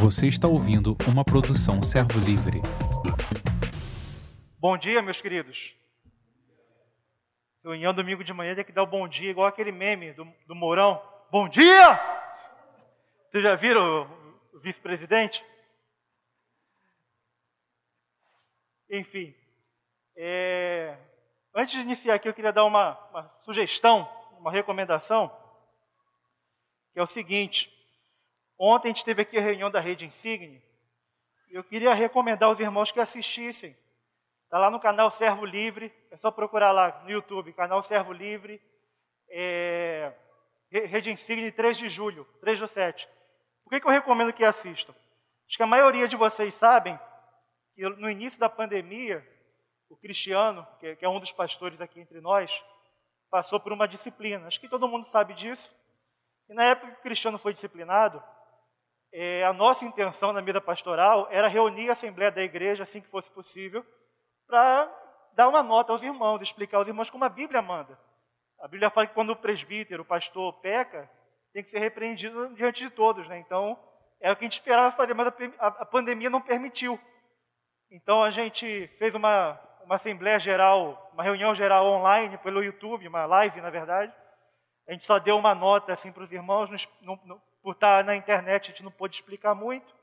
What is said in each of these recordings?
Você está ouvindo uma produção Servo Livre. Bom dia, meus queridos. Reunião domingo de manhã tem que dar o bom dia, igual aquele meme do, do Mourão. Bom dia! Vocês já viram o vice-presidente? Enfim, é, antes de iniciar aqui, eu queria dar uma, uma sugestão, uma recomendação, que é o seguinte. Ontem a gente teve aqui a reunião da Rede Insigne, eu queria recomendar aos irmãos que assistissem. Está lá no canal Servo Livre, é só procurar lá no YouTube, canal Servo Livre, é, Rede Insigne 3 de julho, 3 do 7. Por que, que eu recomendo que assistam? Acho que a maioria de vocês sabem que no início da pandemia, o Cristiano, que é um dos pastores aqui entre nós, passou por uma disciplina. Acho que todo mundo sabe disso. E na época que o Cristiano foi disciplinado, é, a nossa intenção na vida pastoral era reunir a Assembleia da Igreja assim que fosse possível, para dar uma nota aos irmãos, explicar aos irmãos como a Bíblia manda. A Bíblia fala que quando o presbítero, o pastor, peca, tem que ser repreendido diante de todos. Né? Então, é o que a gente esperava fazer, mas a, a, pandemia não permitiu. Então, a gente fez uma, uma assembleia geral, uma reunião geral online pelo YouTube, uma live, na verdade. A gente só deu uma nota assim para os irmãos, por estar na internet, a gente não pôde explicar muito.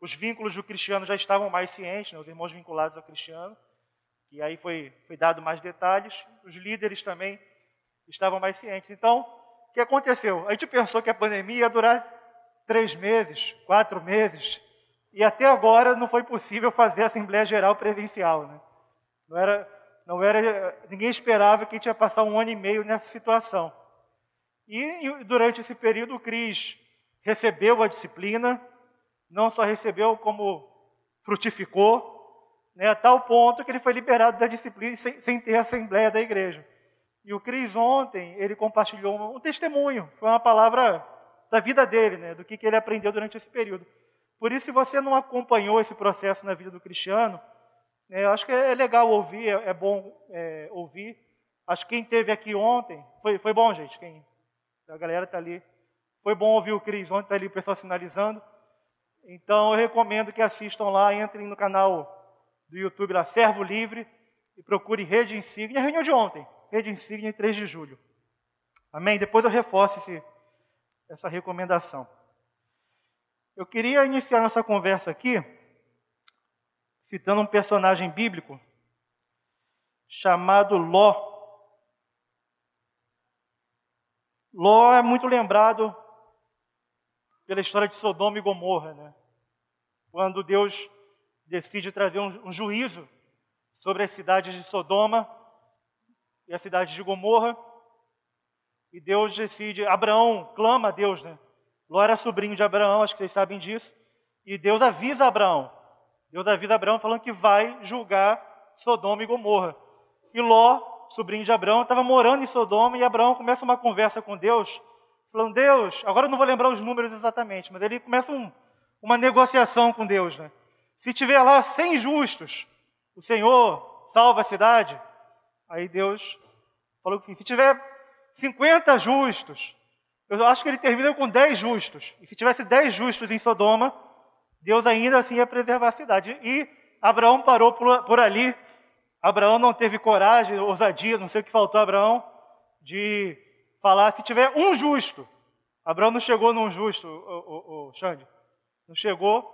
Os vínculos do cristiano já estavam mais cientes, né, os irmãos vinculados ao cristiano. E aí foi, foi dado mais detalhes. Os líderes também estavam mais cientes. Então, o que aconteceu? A gente pensou que a pandemia ia durar três meses, quatro meses, e até agora não foi possível fazer a Assembleia Geral presencial. Né? Não era, não era, ninguém esperava que a gente ia passar um ano e meio nessa situação. E durante esse período, o Cris recebeu a disciplina, não só recebeu, como frutificou, né, a tal ponto que ele foi liberado da disciplina sem, sem ter a assembleia da igreja. E o Cris ontem, ele compartilhou um testemunho, foi uma palavra da vida dele, né, do que, que ele aprendeu durante esse período. Por isso, se você não acompanhou esse processo na vida do cristiano, né, eu acho que é legal ouvir, é, é bom é, ouvir. Acho que quem teve aqui ontem, foi, foi bom, gente, quem, a galera está ali foi bom ouvir o Cris, ontem está ali o pessoal sinalizando. Então eu recomendo que assistam lá, entrem no canal do YouTube lá, Servo Livre, e procure Rede Insignia, a reunião de ontem, Rede Insignia 3 de julho. Amém? Depois eu reforço esse, essa recomendação. Eu queria iniciar nossa conversa aqui citando um personagem bíblico chamado Ló. Ló é muito lembrado pela história de Sodoma e Gomorra, né? Quando Deus decide trazer um, um juízo sobre as cidades de Sodoma e a cidade de Gomorra, e Deus decide, Abraão clama a Deus, né? Ló era sobrinho de Abraão, acho que vocês sabem disso, e Deus avisa Abraão. Deus avisa Abraão falando que vai julgar Sodoma e Gomorra. E Ló, sobrinho de Abraão, estava morando em Sodoma e Abraão começa uma conversa com Deus falando, Deus, agora eu não vou lembrar os números exatamente, mas ele começa um, uma negociação com Deus. Né? Se tiver lá 100 justos, o Senhor salva a cidade. Aí Deus falou assim: se tiver 50 justos, eu acho que ele termina com 10 justos. E se tivesse 10 justos em Sodoma, Deus ainda assim ia preservar a cidade. E Abraão parou por, por ali. Abraão não teve coragem, ousadia, não sei o que faltou a Abraão, de falar se tiver um justo. Abraão não chegou num justo, o, o, o Xande. Não chegou.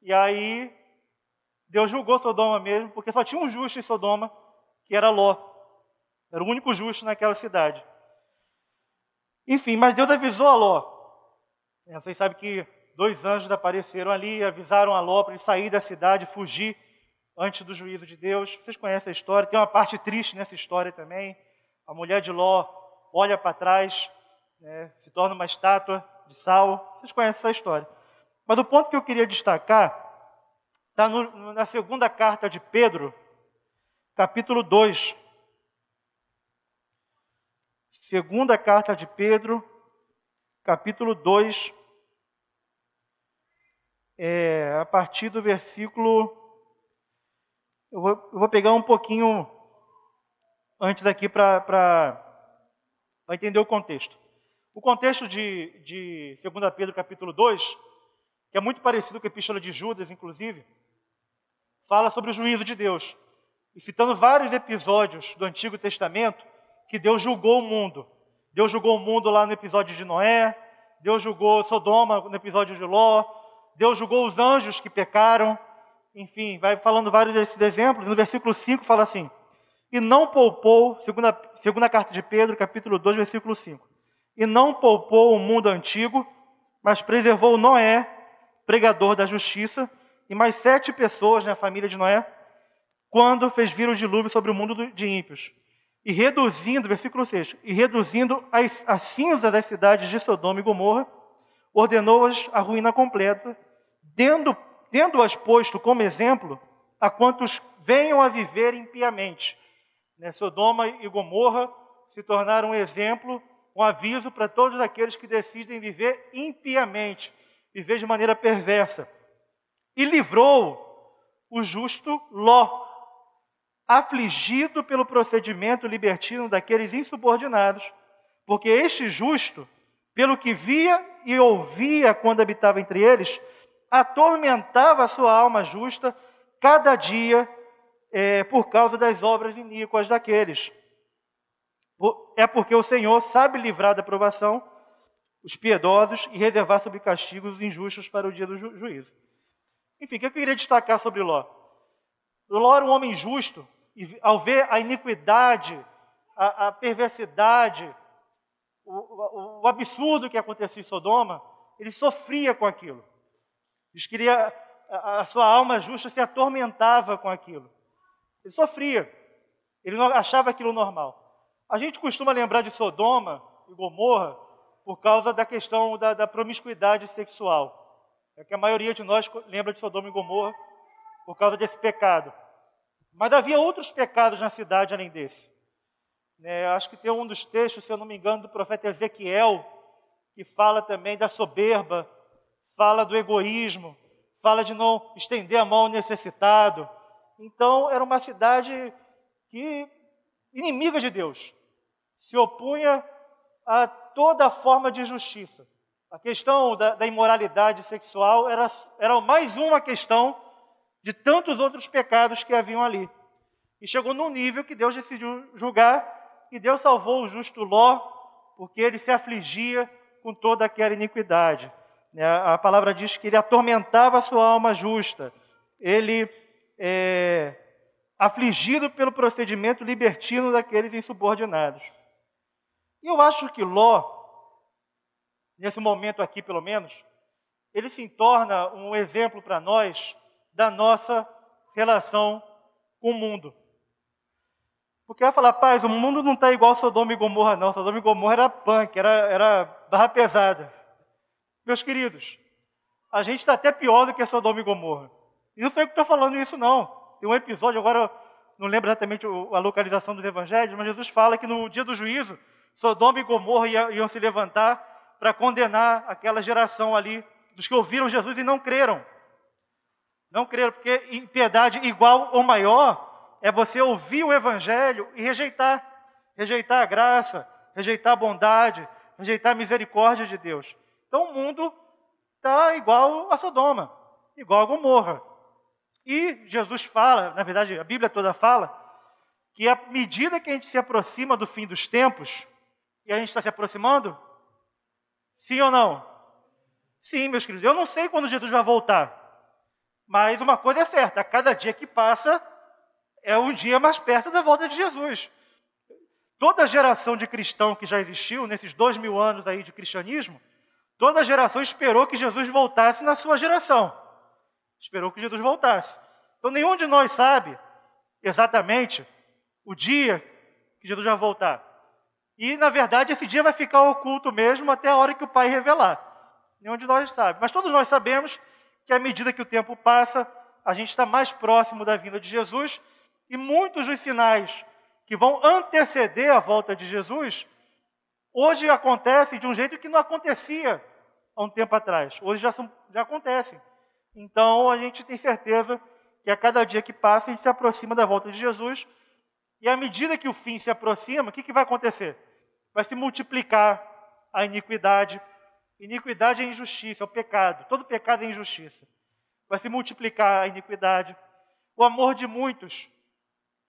E aí Deus julgou Sodoma mesmo, porque só tinha um justo em Sodoma, que era Ló. Era o único justo naquela cidade. Enfim, mas Deus avisou a Ló. É, vocês sabem que dois anjos apareceram ali, avisaram a Ló para ele sair da cidade, fugir antes do juízo de Deus. Vocês conhecem a história, tem uma parte triste nessa história também. A mulher de Ló olha para trás, né, se torna uma estátua de sal. Vocês conhecem essa história. Mas o ponto que eu queria destacar está na segunda carta de Pedro, capítulo 2. Segunda carta de Pedro, capítulo 2, é, a partir do versículo. Eu vou, eu vou pegar um pouquinho antes aqui para para entender o contexto. O contexto de, de 2 Pedro capítulo 2 que é muito parecido com a Epístola de Judas, inclusive, fala sobre o juízo de Deus. E citando vários episódios do Antigo Testamento, que Deus julgou o mundo. Deus julgou o mundo lá no episódio de Noé, Deus julgou Sodoma no episódio de Ló, Deus julgou os anjos que pecaram, enfim, vai falando vários desses exemplos. No versículo 5 fala assim: E não poupou, segunda, carta de Pedro, capítulo 2, versículo 5. E não poupou o mundo antigo, mas preservou Noé, pregador da justiça, e mais sete pessoas na família de Noé, quando fez vir o dilúvio sobre o mundo de ímpios. E reduzindo, versículo 6, e reduzindo as, as cinzas das cidades de Sodoma e Gomorra, ordenou-as a ruína completa, tendo-as tendo posto como exemplo a quantos venham a viver impiamente. Né? Sodoma e Gomorra se tornaram um exemplo, um aviso para todos aqueles que decidem viver impiamente, viver de maneira perversa. E livrou o justo Ló, afligido pelo procedimento libertino daqueles insubordinados, porque este justo, pelo que via e ouvia quando habitava entre eles, atormentava a sua alma justa cada dia é, por causa das obras iníquas daqueles. É porque o Senhor sabe livrar da provação os piedosos e reservar sob castigos os injustos para o dia do ju juízo. Enfim, o que eu queria destacar sobre Ló? Ló era um homem justo, e ao ver a iniquidade, a, a perversidade, o, o, o, absurdo que acontecia em Sodoma, ele sofria com aquilo. Diz que a, a sua alma justa se atormentava com aquilo. Ele sofria. Ele não achava aquilo normal. A gente costuma lembrar de Sodoma e Gomorra por causa da questão da, da promiscuidade sexual. É que a maioria de nós lembra de Sodoma e Gomorra por causa desse pecado. Mas havia outros pecados na cidade além desse. É, acho que tem um dos textos, se eu não me engano, do profeta Ezequiel, que fala também da soberba, fala do egoísmo, fala de não estender a mão ao necessitado. Então, era uma cidade que, inimiga de Deus, se opunha a toda forma de justiça. A questão da, da imoralidade sexual era, era mais uma questão de tantos outros pecados que haviam ali. E chegou num nível que Deus decidiu julgar, e Deus salvou o justo Ló, porque ele se afligia com toda aquela iniquidade. Né, a palavra diz que ele atormentava a sua alma justa, ele é afligido pelo procedimento libertino daqueles insubordinados. E eu acho que Ló, nesse momento aqui pelo menos, ele se torna um exemplo para nós da nossa relação com o mundo. Porque vai falar, paz, o mundo não está igual Sodoma e Gomorra, não. Sodoma e Gomorra era punk, era, era barra pesada. Meus queridos, a gente está até pior do que Sodoma e Gomorra. E não sou eu que estou falando isso, não. Tem um episódio, agora não lembro exatamente a localização dos evangelhos, mas Jesus fala que no dia do juízo, Sodoma e Gomorra iam se levantar para condenar aquela geração ali, dos que ouviram Jesus e não creram. Não creram, porque impiedade igual ou maior é você ouvir o Evangelho e rejeitar. Rejeitar a graça, rejeitar a bondade, rejeitar a misericórdia de Deus. Então o mundo está igual a Sodoma, igual a Gomorra. E Jesus fala, na verdade a Bíblia toda fala, que à medida que a gente se aproxima do fim dos tempos, e a gente está se aproximando, sim ou não? Sim, meus queridos, eu não sei quando Jesus vai voltar. Mas uma coisa é certa: a cada dia que passa é um dia mais perto da volta de Jesus. Toda geração de cristão que já existiu, nesses dois mil anos aí de cristianismo, toda geração esperou que Jesus voltasse na sua geração. Esperou que Jesus voltasse. Então nenhum de nós sabe exatamente o dia que Jesus vai voltar. E, na verdade, esse dia vai ficar oculto mesmo até a hora que o Pai revelar. Nenhum de nós sabe. Mas todos nós sabemos que à medida que o tempo passa, a gente está mais próximo da vinda de Jesus e muitos dos sinais que vão anteceder a volta de Jesus, hoje acontecem de um jeito que não acontecia há um tempo atrás. Hoje já, são, já acontecem. Então a gente tem certeza que a cada dia que passa a gente se aproxima da volta de Jesus e à medida que o fim se aproxima, o que, que vai acontecer? Vai se multiplicar a iniquidade, Iniquidade é injustiça, é o pecado. Todo pecado é injustiça. Vai se multiplicar a iniquidade. O amor de muitos,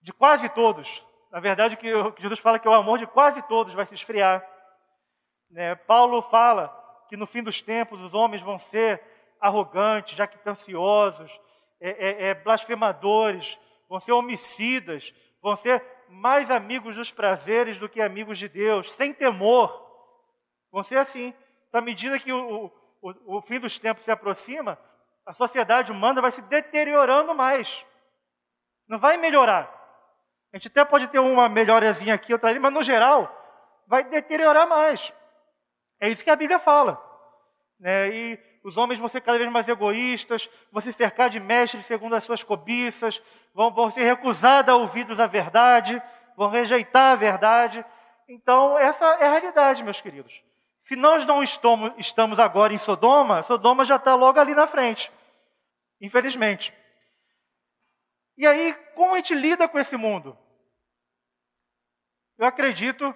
de quase todos, na verdade, que Jesus fala que o amor de quase todos vai se esfriar. Né? Paulo fala que no fim dos tempos os homens vão ser arrogantes, jactanciosos, é, é, é, blasfemadores, vão ser homicidas, vão ser mais amigos dos prazeres do que amigos de Deus, sem temor. Vão ser assim. Então, à medida que o, o, o fim dos tempos se aproxima, a sociedade humana vai se deteriorando mais. Não vai melhorar. A gente até pode ter uma melhorazinha aqui, outra ali, mas no geral vai deteriorar mais. É isso que a Bíblia fala. Né? E os homens vão ser cada vez mais egoístas, vão se cercar de mestres segundo as suas cobiças, vão, vão ser recusados a ouvidos a verdade, vão rejeitar a verdade. Então, essa é a realidade, meus queridos. Se nós não estamos, estamos agora em Sodoma, Sodoma já está logo ali na frente. Infelizmente. E aí, como a gente lida com esse mundo? Eu acredito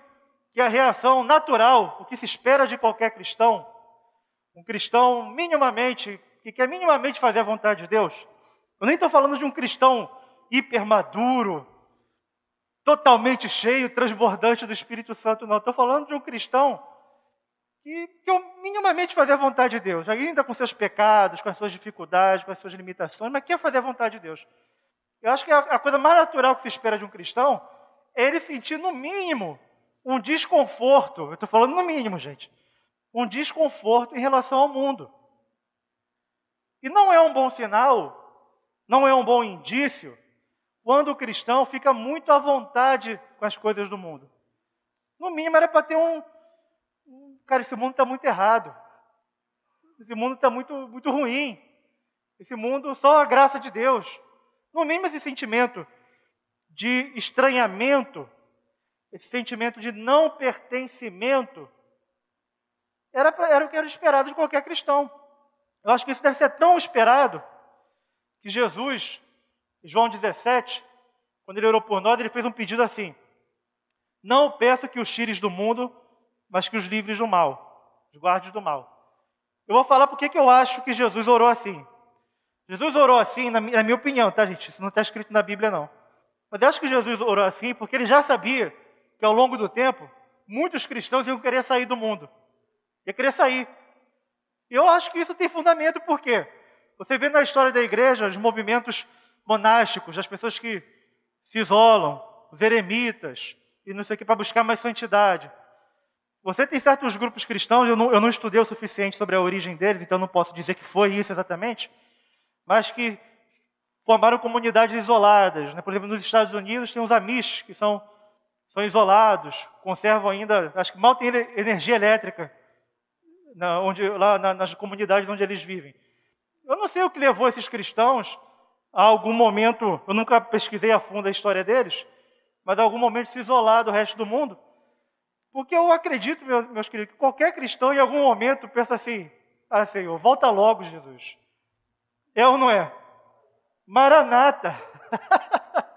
que a reação natural, o que se espera de qualquer cristão, um cristão minimamente, que quer minimamente fazer a vontade de Deus, eu nem estou falando de um cristão hipermaduro, totalmente cheio, transbordante do Espírito Santo, não. Estou falando de um cristão que, que eu minimamente fazer a vontade de Deus, ainda com seus pecados, com as suas dificuldades, com as suas limitações, mas quer fazer a vontade de Deus. Eu acho que a coisa mais natural que se espera de um cristão é ele sentir, no mínimo, um desconforto. Eu estou falando no mínimo, gente. Um desconforto em relação ao mundo. E não é um bom sinal, não é um bom indício, quando o cristão fica muito à vontade com as coisas do mundo. No mínimo era para ter um. Cara, esse mundo está muito errado. Esse mundo está muito, muito ruim. Esse mundo, só a graça de Deus. No mínimo, esse sentimento de estranhamento, esse sentimento de não pertencimento, era, era o que era esperado de qualquer cristão. Eu acho que isso deve ser tão esperado que Jesus, João 17, quando ele orou por nós, ele fez um pedido assim: Não peço que os tires do mundo, mas que os livres do mal, os guardes do mal. Eu vou falar porque que eu acho que Jesus orou assim. Jesus orou assim, na minha opinião, tá, gente? Isso não está escrito na Bíblia, não. Mas eu acho que Jesus orou assim porque ele já sabia que ao longo do tempo, muitos cristãos iam querer sair do mundo. Ia querer sair. E eu acho que isso tem fundamento, por quê? Você vê na história da igreja os movimentos monásticos, as pessoas que se isolam, os eremitas, e não sei o que, para buscar mais santidade. Você tem certos grupos cristãos, eu não, eu não estudei o suficiente sobre a origem deles, então não posso dizer que foi isso exatamente, mas que formaram comunidades isoladas. Né? Por exemplo, nos Estados Unidos tem os Amish, que são, são isolados, conservam ainda, acho que mal tem energia elétrica na, onde, lá na, nas comunidades onde eles vivem. Eu não sei o que levou esses cristãos a algum momento, eu nunca pesquisei a fundo a história deles, mas a algum momento se isolar do resto do mundo. Porque eu acredito, meus, queridos, que qualquer cristão em algum momento pensa assim: ah, Senhor, volta logo, Jesus. É ou não é? Maranata.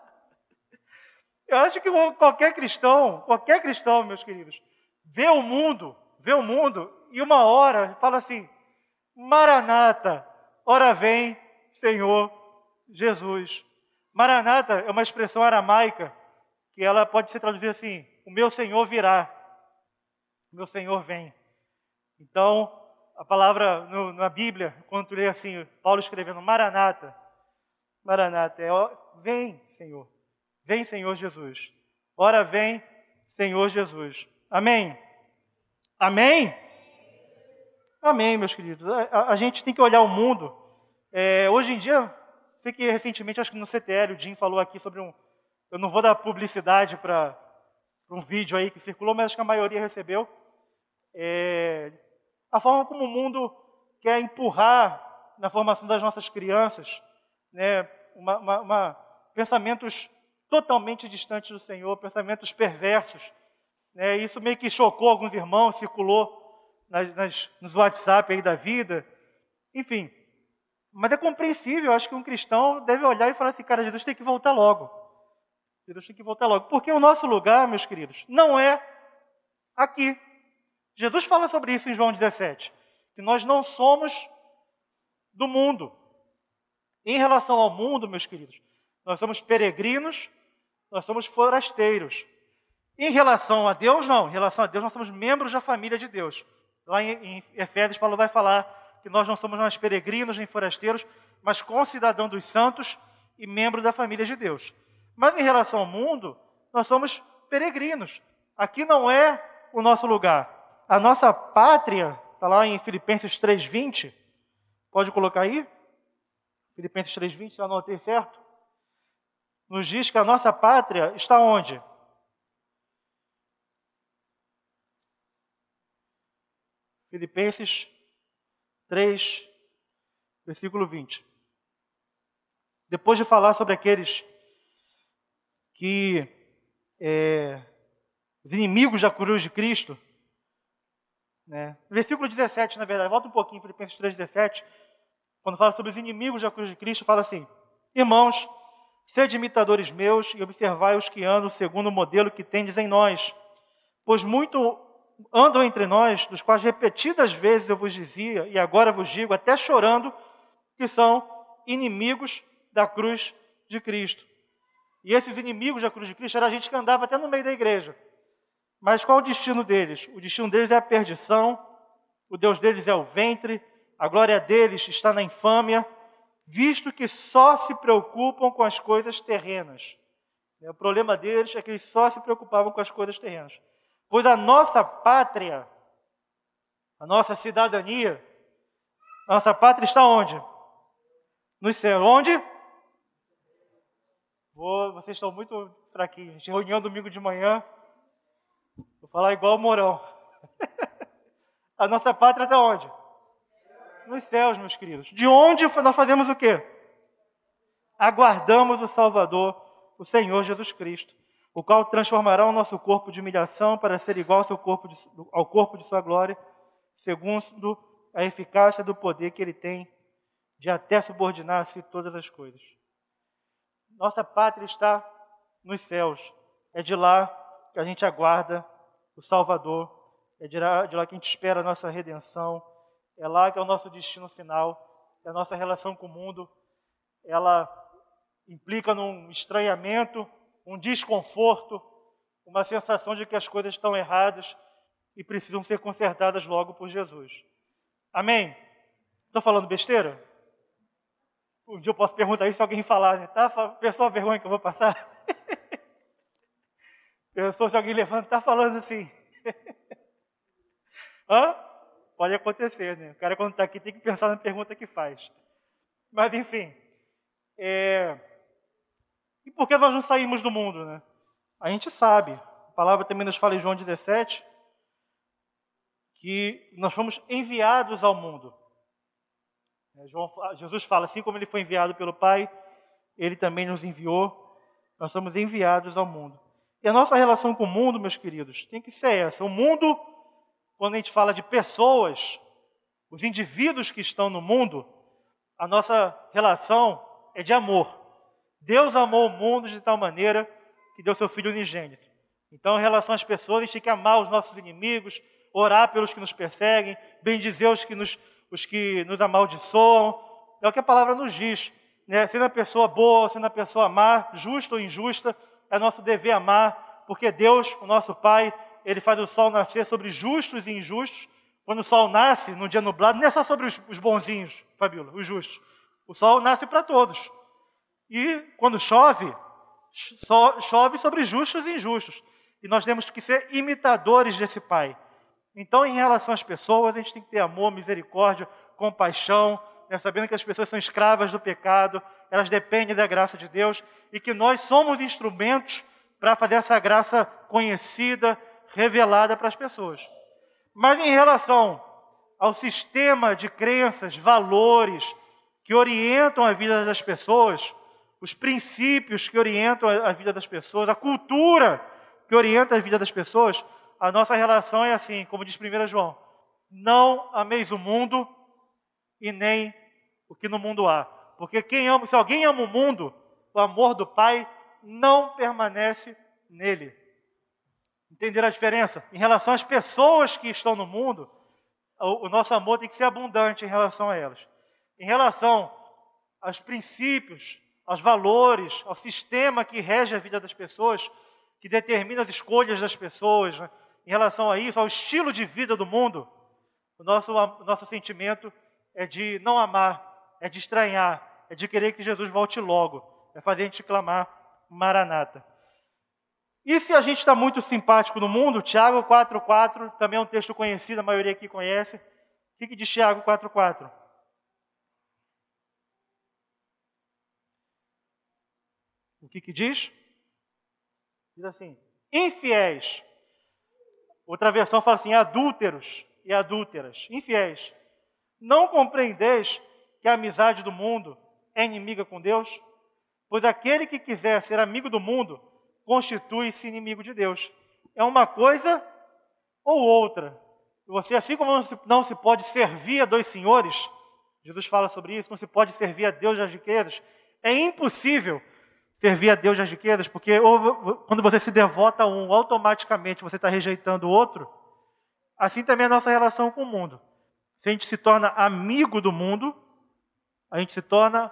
Eu acho que qualquer cristão, qualquer cristão, meus queridos, vê o mundo, vê o mundo e uma hora fala assim: Maranata, ora vem, Senhor Jesus. Maranata é uma expressão aramaica que ela pode ser traduzida assim: o meu Senhor virá, o meu Senhor vem. Então, a palavra no, na Bíblia, quando lê assim, Paulo escrevendo Maranata, Maranata, é ó, vem, Senhor. Vem, Senhor Jesus. Ora, vem, Senhor Jesus. Amém? Amém? Amém, meus queridos. A, a, gente tem que olhar o mundo. É, hoje em dia, sei que recentemente, acho que no CTL, o Jim falou aqui sobre um. Eu não vou dar publicidade para um vídeo aí que circulou, mas acho que a maioria recebeu. É, a forma como o mundo quer empurrar na formação das nossas crianças, né, uma, uma, uma, pensamentos totalmente distantes do Senhor, pensamentos perversos. Né? Isso meio que chocou alguns irmãos, circulou nas, nas, nos WhatsApp aí da vida. Enfim, mas é compreensível, eu acho que um cristão deve olhar e falar assim, cara, Jesus tem que voltar logo. Jesus tem que voltar logo. Porque o nosso lugar, meus queridos, não é aqui. Jesus fala sobre isso em João 17. que nós não somos do mundo. Em relação ao mundo, meus queridos, nós somos peregrinos, nós somos forasteiros. Em relação a Deus, não. Em relação a Deus, nós somos membros da família de Deus. Lá em, Efésios, Paulo vai falar que nós não somos mais peregrinos nem forasteiros, mas concidadão dos santos e membro da família de Deus. Mas em relação ao mundo, nós somos peregrinos. Aqui não é o nosso lugar. A nossa pátria, está lá em Filipenses 3,20. Pode colocar aí? Filipenses 3,20, se eu anotei certo? Nos diz que a nossa pátria está onde? Filipenses 3, versículo 20. Depois de falar sobre aqueles que é, os inimigos da cruz de Cristo, né? versículo 17, na verdade, volta um pouquinho, Filipenses 3, 17, quando fala sobre os inimigos da cruz de Cristo, fala assim: Irmãos, sede imitadores meus e observai os que andam segundo o modelo que tendes em nós, pois muito andam entre nós, dos quais repetidas vezes eu vos dizia, e agora vos digo, até chorando, que são inimigos da cruz de Cristo. E esses inimigos da cruz de Cristo era a gente que andava até no meio da igreja. Mas qual o destino deles? O destino deles é a perdição, o Deus deles é o ventre, a glória deles está na infâmia, visto que só se preocupam com as coisas terrenas. O problema deles é que eles só se preocupavam com as coisas terrenas. Pois a nossa pátria, a nossa cidadania, a nossa pátria está onde? No céu. Onde? Vocês estão muito fraquinhos. Reunião domingo de manhã. Vou falar igual o Morão. a nossa pátria está onde? Nos céus, meus queridos. De onde nós fazemos o quê? Aguardamos o Salvador, o Senhor Jesus Cristo, o qual transformará o nosso corpo de humilhação para ser igual ao, seu corpo de, ao corpo de sua glória, segundo a eficácia do poder que ele tem de até subordinar-se todas as coisas. Nossa pátria está nos céus. É de lá que a gente aguarda o Salvador. É de lá, de lá que a gente espera a nossa redenção. É lá que é o nosso destino final. É a nossa relação com o mundo. Ela implica num estranhamento, um desconforto, uma sensação de que as coisas estão erradas e precisam ser consertadas logo por Jesus. Amém? Estou falando besteira? Um dia eu posso perguntar isso se alguém falar, né? tá? Pensou a vergonha que eu vou passar? Pensou se alguém levanta, está falando assim. Hã? Pode acontecer, né? O cara quando está aqui tem que pensar na pergunta que faz. Mas enfim. É... E por que nós não saímos do mundo, né? A gente sabe. A palavra também nos fala em João 17 que nós fomos enviados ao mundo. É, João, Jesus fala, assim como ele foi enviado pelo Pai, ele também nos enviou, nós somos enviados ao mundo. E a nossa relação com o mundo, meus queridos, tem que ser essa. O mundo, quando a gente fala de pessoas, os indivíduos que estão no mundo, a nossa relação é de amor. Deus amou o mundo de tal maneira que deu seu Filho unigênito. Então, em relação às pessoas, a gente tem que amar os nossos inimigos, orar pelos que nos perseguem, bendizer os que nos os que nos amaldiçoam. É o que a palavra nos diz. Né? Sendo a pessoa boa, sendo a pessoa amar, justa ou injusta, é nosso dever amar, porque Deus, o nosso Pai, Ele faz o sol nascer sobre justos e injustos. Quando o sol nasce, num dia nublado, não é só sobre os, os bonzinhos, Fabíola, os justos. O sol nasce para todos. E quando chove, chove sobre justos e injustos. E nós temos que ser imitadores desse Pai. Então, em relação às pessoas, a gente tem que ter amor, misericórdia, compaixão, né, sabendo que as pessoas são escravas do pecado, elas dependem da graça de Deus e que nós somos instrumentos para fazer essa graça conhecida, revelada para as pessoas. Mas em relação ao sistema de crenças, valores que orientam a vida das pessoas, os princípios que orientam a vida das pessoas, a cultura que orienta a vida das pessoas, a nossa relação é assim, como diz 1 João: não ameis o mundo e nem o que no mundo há. Porque quem ama, se alguém ama o mundo, o amor do Pai não permanece nele. Entender a diferença? Em relação às pessoas que estão no mundo, o nosso amor tem que ser abundante em relação a elas. Em relação aos princípios, aos valores, ao sistema que rege a vida das pessoas, que determina as escolhas das pessoas, né? em relação a isso, ao estilo de vida do mundo, o nosso, o nosso sentimento é de não amar, é de estranhar, é de querer que Jesus volte logo, é fazer a gente clamar Maranata. E se a gente está muito simpático no mundo, Tiago 4,4, também é um texto conhecido, a maioria aqui conhece. O que, que diz Tiago 4,4? Que, que diz? Diz assim: infiéis. Outra versão fala assim: adúlteros e adúlteras, infiéis. Não compreendeis que a amizade do mundo é inimiga com Deus? Pois aquele que quiser ser amigo do mundo constitui-se inimigo de Deus. É uma coisa ou outra. Você, assim como não se, não se pode servir a dois senhores, Jesus fala sobre isso, não se pode servir a Deus das riquezas, é impossível servir a Deus das riquezas, porque quando você se devota a um, automaticamente você está rejeitando o outro. Assim também é a nossa relação com o mundo. Se a gente se torna amigo do mundo, a gente se torna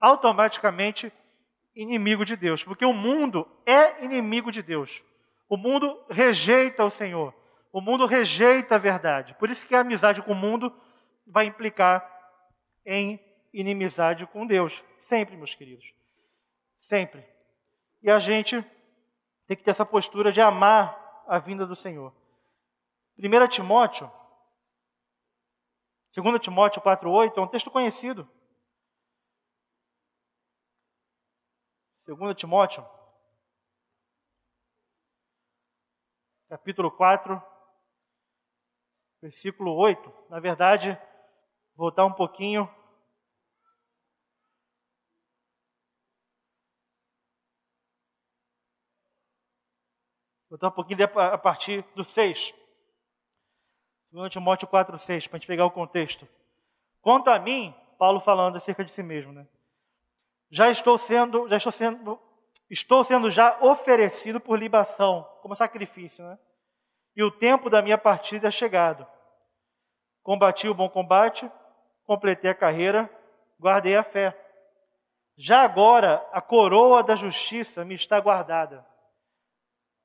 automaticamente inimigo de Deus, porque o mundo é inimigo de Deus. O mundo rejeita o Senhor. O mundo rejeita a verdade. Por isso que a amizade com o mundo vai implicar em inimizade com Deus. Sempre, meus queridos. Sempre. E a gente tem que ter essa postura de amar a vinda do Senhor. 1 Timóteo, 2 Timóteo 4,8 é um texto conhecido. 2 Timóteo, capítulo 4, versículo 8. Na verdade, voltar um pouquinho. Voltar um pouquinho a partir do 6. 2 Timóteo 4, 6, para a gente pegar o contexto. Quanto a mim, Paulo falando acerca de si mesmo, né? já estou sendo, já estou sendo, estou sendo já oferecido por libação, como sacrifício, né? E o tempo da minha partida é chegado. Combati o bom combate, completei a carreira, guardei a fé. Já agora a coroa da justiça me está guardada,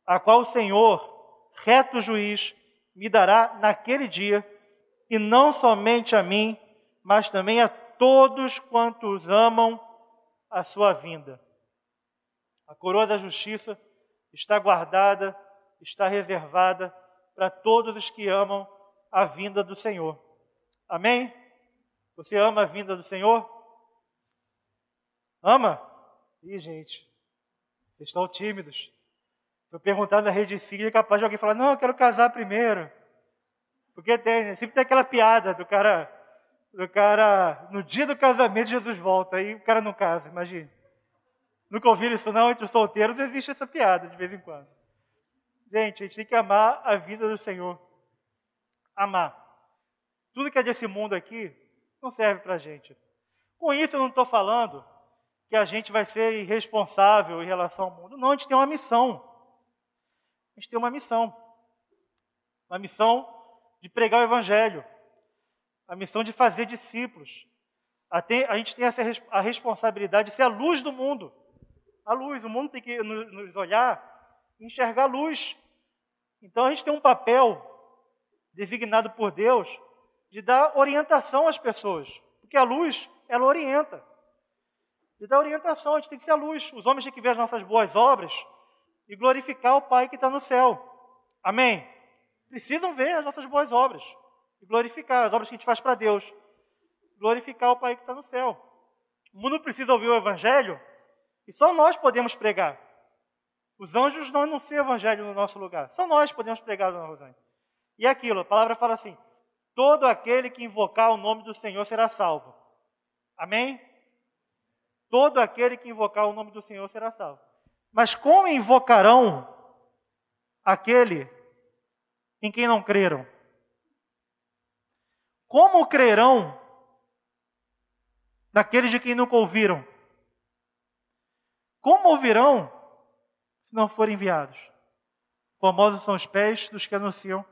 a qual o Senhor, reto juiz, me dará naquele dia, e não somente a mim, mas também a todos quantos amam a sua vinda. A coroa da justiça está guardada, está reservada para todos os que amam a vinda do Senhor. Amém? Você ama a vinda do Senhor? Ama? Ih, gente, vocês estão tímidos. Estou perguntando na rede civil, é capaz de alguém falar, não, eu quero casar primeiro. Porque tem, sempre tem aquela piada do cara o cara, no dia do casamento, Jesus volta, aí o cara não casa, imagine. Nunca ouviram isso não? Entre os solteiros existe essa piada de vez em quando. Gente, a gente tem que amar a vida do Senhor. Amar. Tudo que é desse mundo aqui não serve para a gente. Com isso eu não estou falando que a gente vai ser irresponsável em relação ao mundo. Não, a gente tem uma missão. A gente tem uma missão. Uma missão de pregar o Evangelho a missão de fazer discípulos. A, gente tem essa a responsabilidade de ser a luz do mundo. A luz, o mundo tem que nos olhar e enxergar a luz. Então a gente tem um papel designado por Deus de dar orientação às pessoas, porque a luz, ela orienta. De dar orientação, a gente tem que ser a luz. Os homens têm que ver as nossas boas obras e glorificar o Pai que está no céu. Amém? Precisam ver as nossas boas obras e glorificar as obras que a gente faz para Deus. Glorificar o Pai que está no céu. O mundo precisa ouvir o Evangelho e só nós podemos pregar. Os anjos não anunciam o Evangelho no nosso lugar. Só nós podemos pregar, dona Rosane. E é aquilo, a palavra fala assim: todo aquele que invocar o nome do Senhor será salvo. Amém? Todo aquele que invocar o nome do Senhor será salvo. Mas como invocarão aquele em quem não creram? Como crerão naqueles de quem nunca ouviram? Como ouvirão se não forem enviados? Famosos são os pés dos que anunciam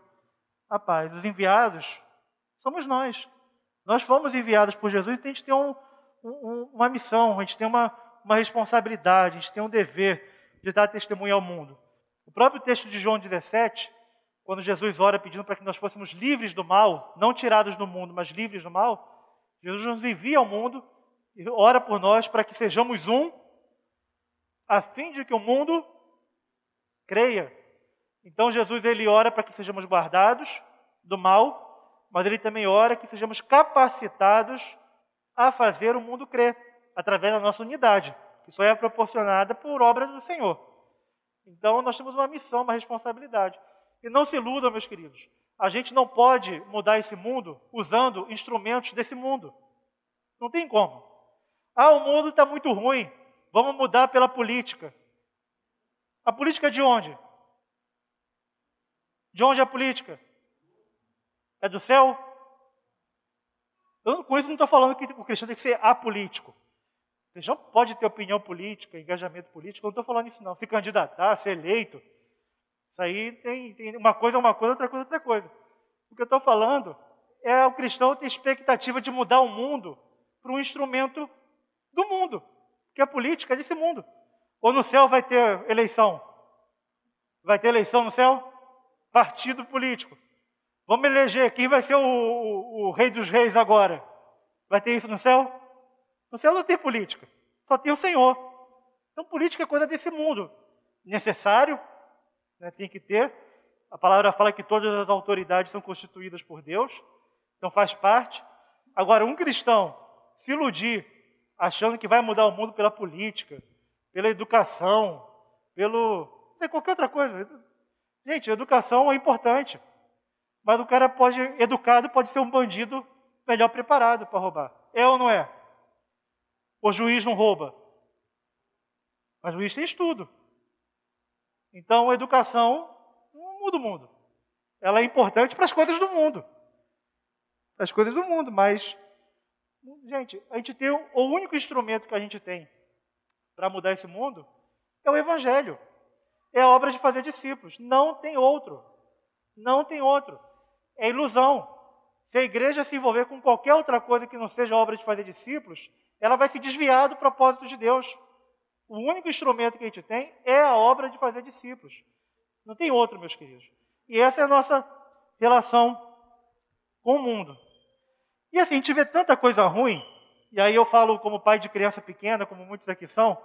a paz. Os enviados Somos nós. Nós fomos enviados por Jesus e a gente tem um, um, uma missão, a gente tem uma, uma responsabilidade, a gente tem um dever de dar testemunho ao mundo. O próprio texto de João 17, quando Jesus ora pedindo para que nós fôssemos livres do mal, não tirados do mundo, mas livres do mal, Jesus nos envia ao mundo e ora por nós para que sejamos um, a fim de que o mundo creia. Então Jesus ele ora para que sejamos guardados do mal, mas ele também ora que sejamos capacitados a fazer o mundo crer através da nossa unidade, que só é proporcionada por obra do Senhor. Então nós temos uma missão, uma responsabilidade. E não se iludam, meus queridos. A gente não pode mudar esse mundo usando instrumentos desse mundo. Não tem como. Ah, o mundo está muito ruim. Vamos mudar pela política. A política de onde? De onde é a política? É do céu? Eu, com isso não estou falando que o cristão tem que ser apolítico. Cristão pode ter opinião política, engajamento político, eu não estou falando isso não. Se candidatar, ser eleito, isso aí tem, tem uma coisa é uma coisa, outra coisa é outra coisa. O que eu estou falando é o cristão ter expectativa de mudar o mundo para um instrumento do mundo, que a política é desse mundo. Ou no céu vai ter eleição? Vai ter eleição no céu? partido político. Vamos eleger quem vai ser o, o, o, rei dos reis agora. Vai ter isso no céu? No céu não tem política, só tem o Senhor. Então, política é coisa desse mundo. Necessário, né, tem que ter. A palavra fala que todas as autoridades são constituídas por Deus, então faz parte. Agora, um cristão se iludir achando que vai mudar o mundo pela política, pela educação, pelo. qualquer outra coisa. Gente, educação é importante. Mas o cara pode, educado, pode ser um bandido melhor preparado para roubar. É ou não é? O juiz não rouba. Mas o juiz tem estudo. Então, a educação não muda o mundo. Ela é importante para as coisas do mundo. Para as coisas do mundo, mas, gente, a gente tem o único instrumento que a gente tem para mudar esse mundo é o Evangelho é a obra de fazer discípulos. Não tem outro. Não tem outro. É ilusão. Se a igreja se envolver com qualquer outra coisa que não seja obra de fazer discípulos, ela vai se desviar do propósito de Deus. O único instrumento que a gente tem é a obra de fazer discípulos. Não tem outro, meus queridos. E essa é a nossa relação com o mundo. E assim, a gente vê tanta coisa ruim, e aí eu falo como pai de criança pequena, como muitos aqui são,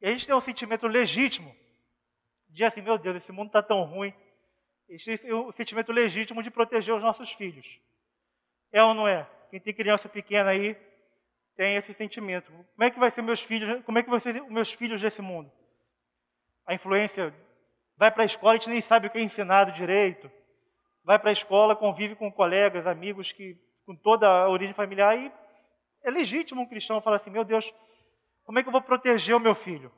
e a gente tem um sentimento legítimo dizer assim: meu Deus, esse mundo está tão ruim. Esse é o sentimento legítimo de proteger os nossos filhos. É ou não é? Quem tem criança pequena aí tem esse sentimento. Como é que vai ser meus filhos? Como é que vão ser meus filhos desse mundo? A influência vai para a escola, a gente nem sabe o que é ensinado direito. Vai para a escola, convive com colegas, amigos que com toda a origem familiar e é legítimo um cristão falar assim: meu Deus, como é que eu vou proteger o meu filho?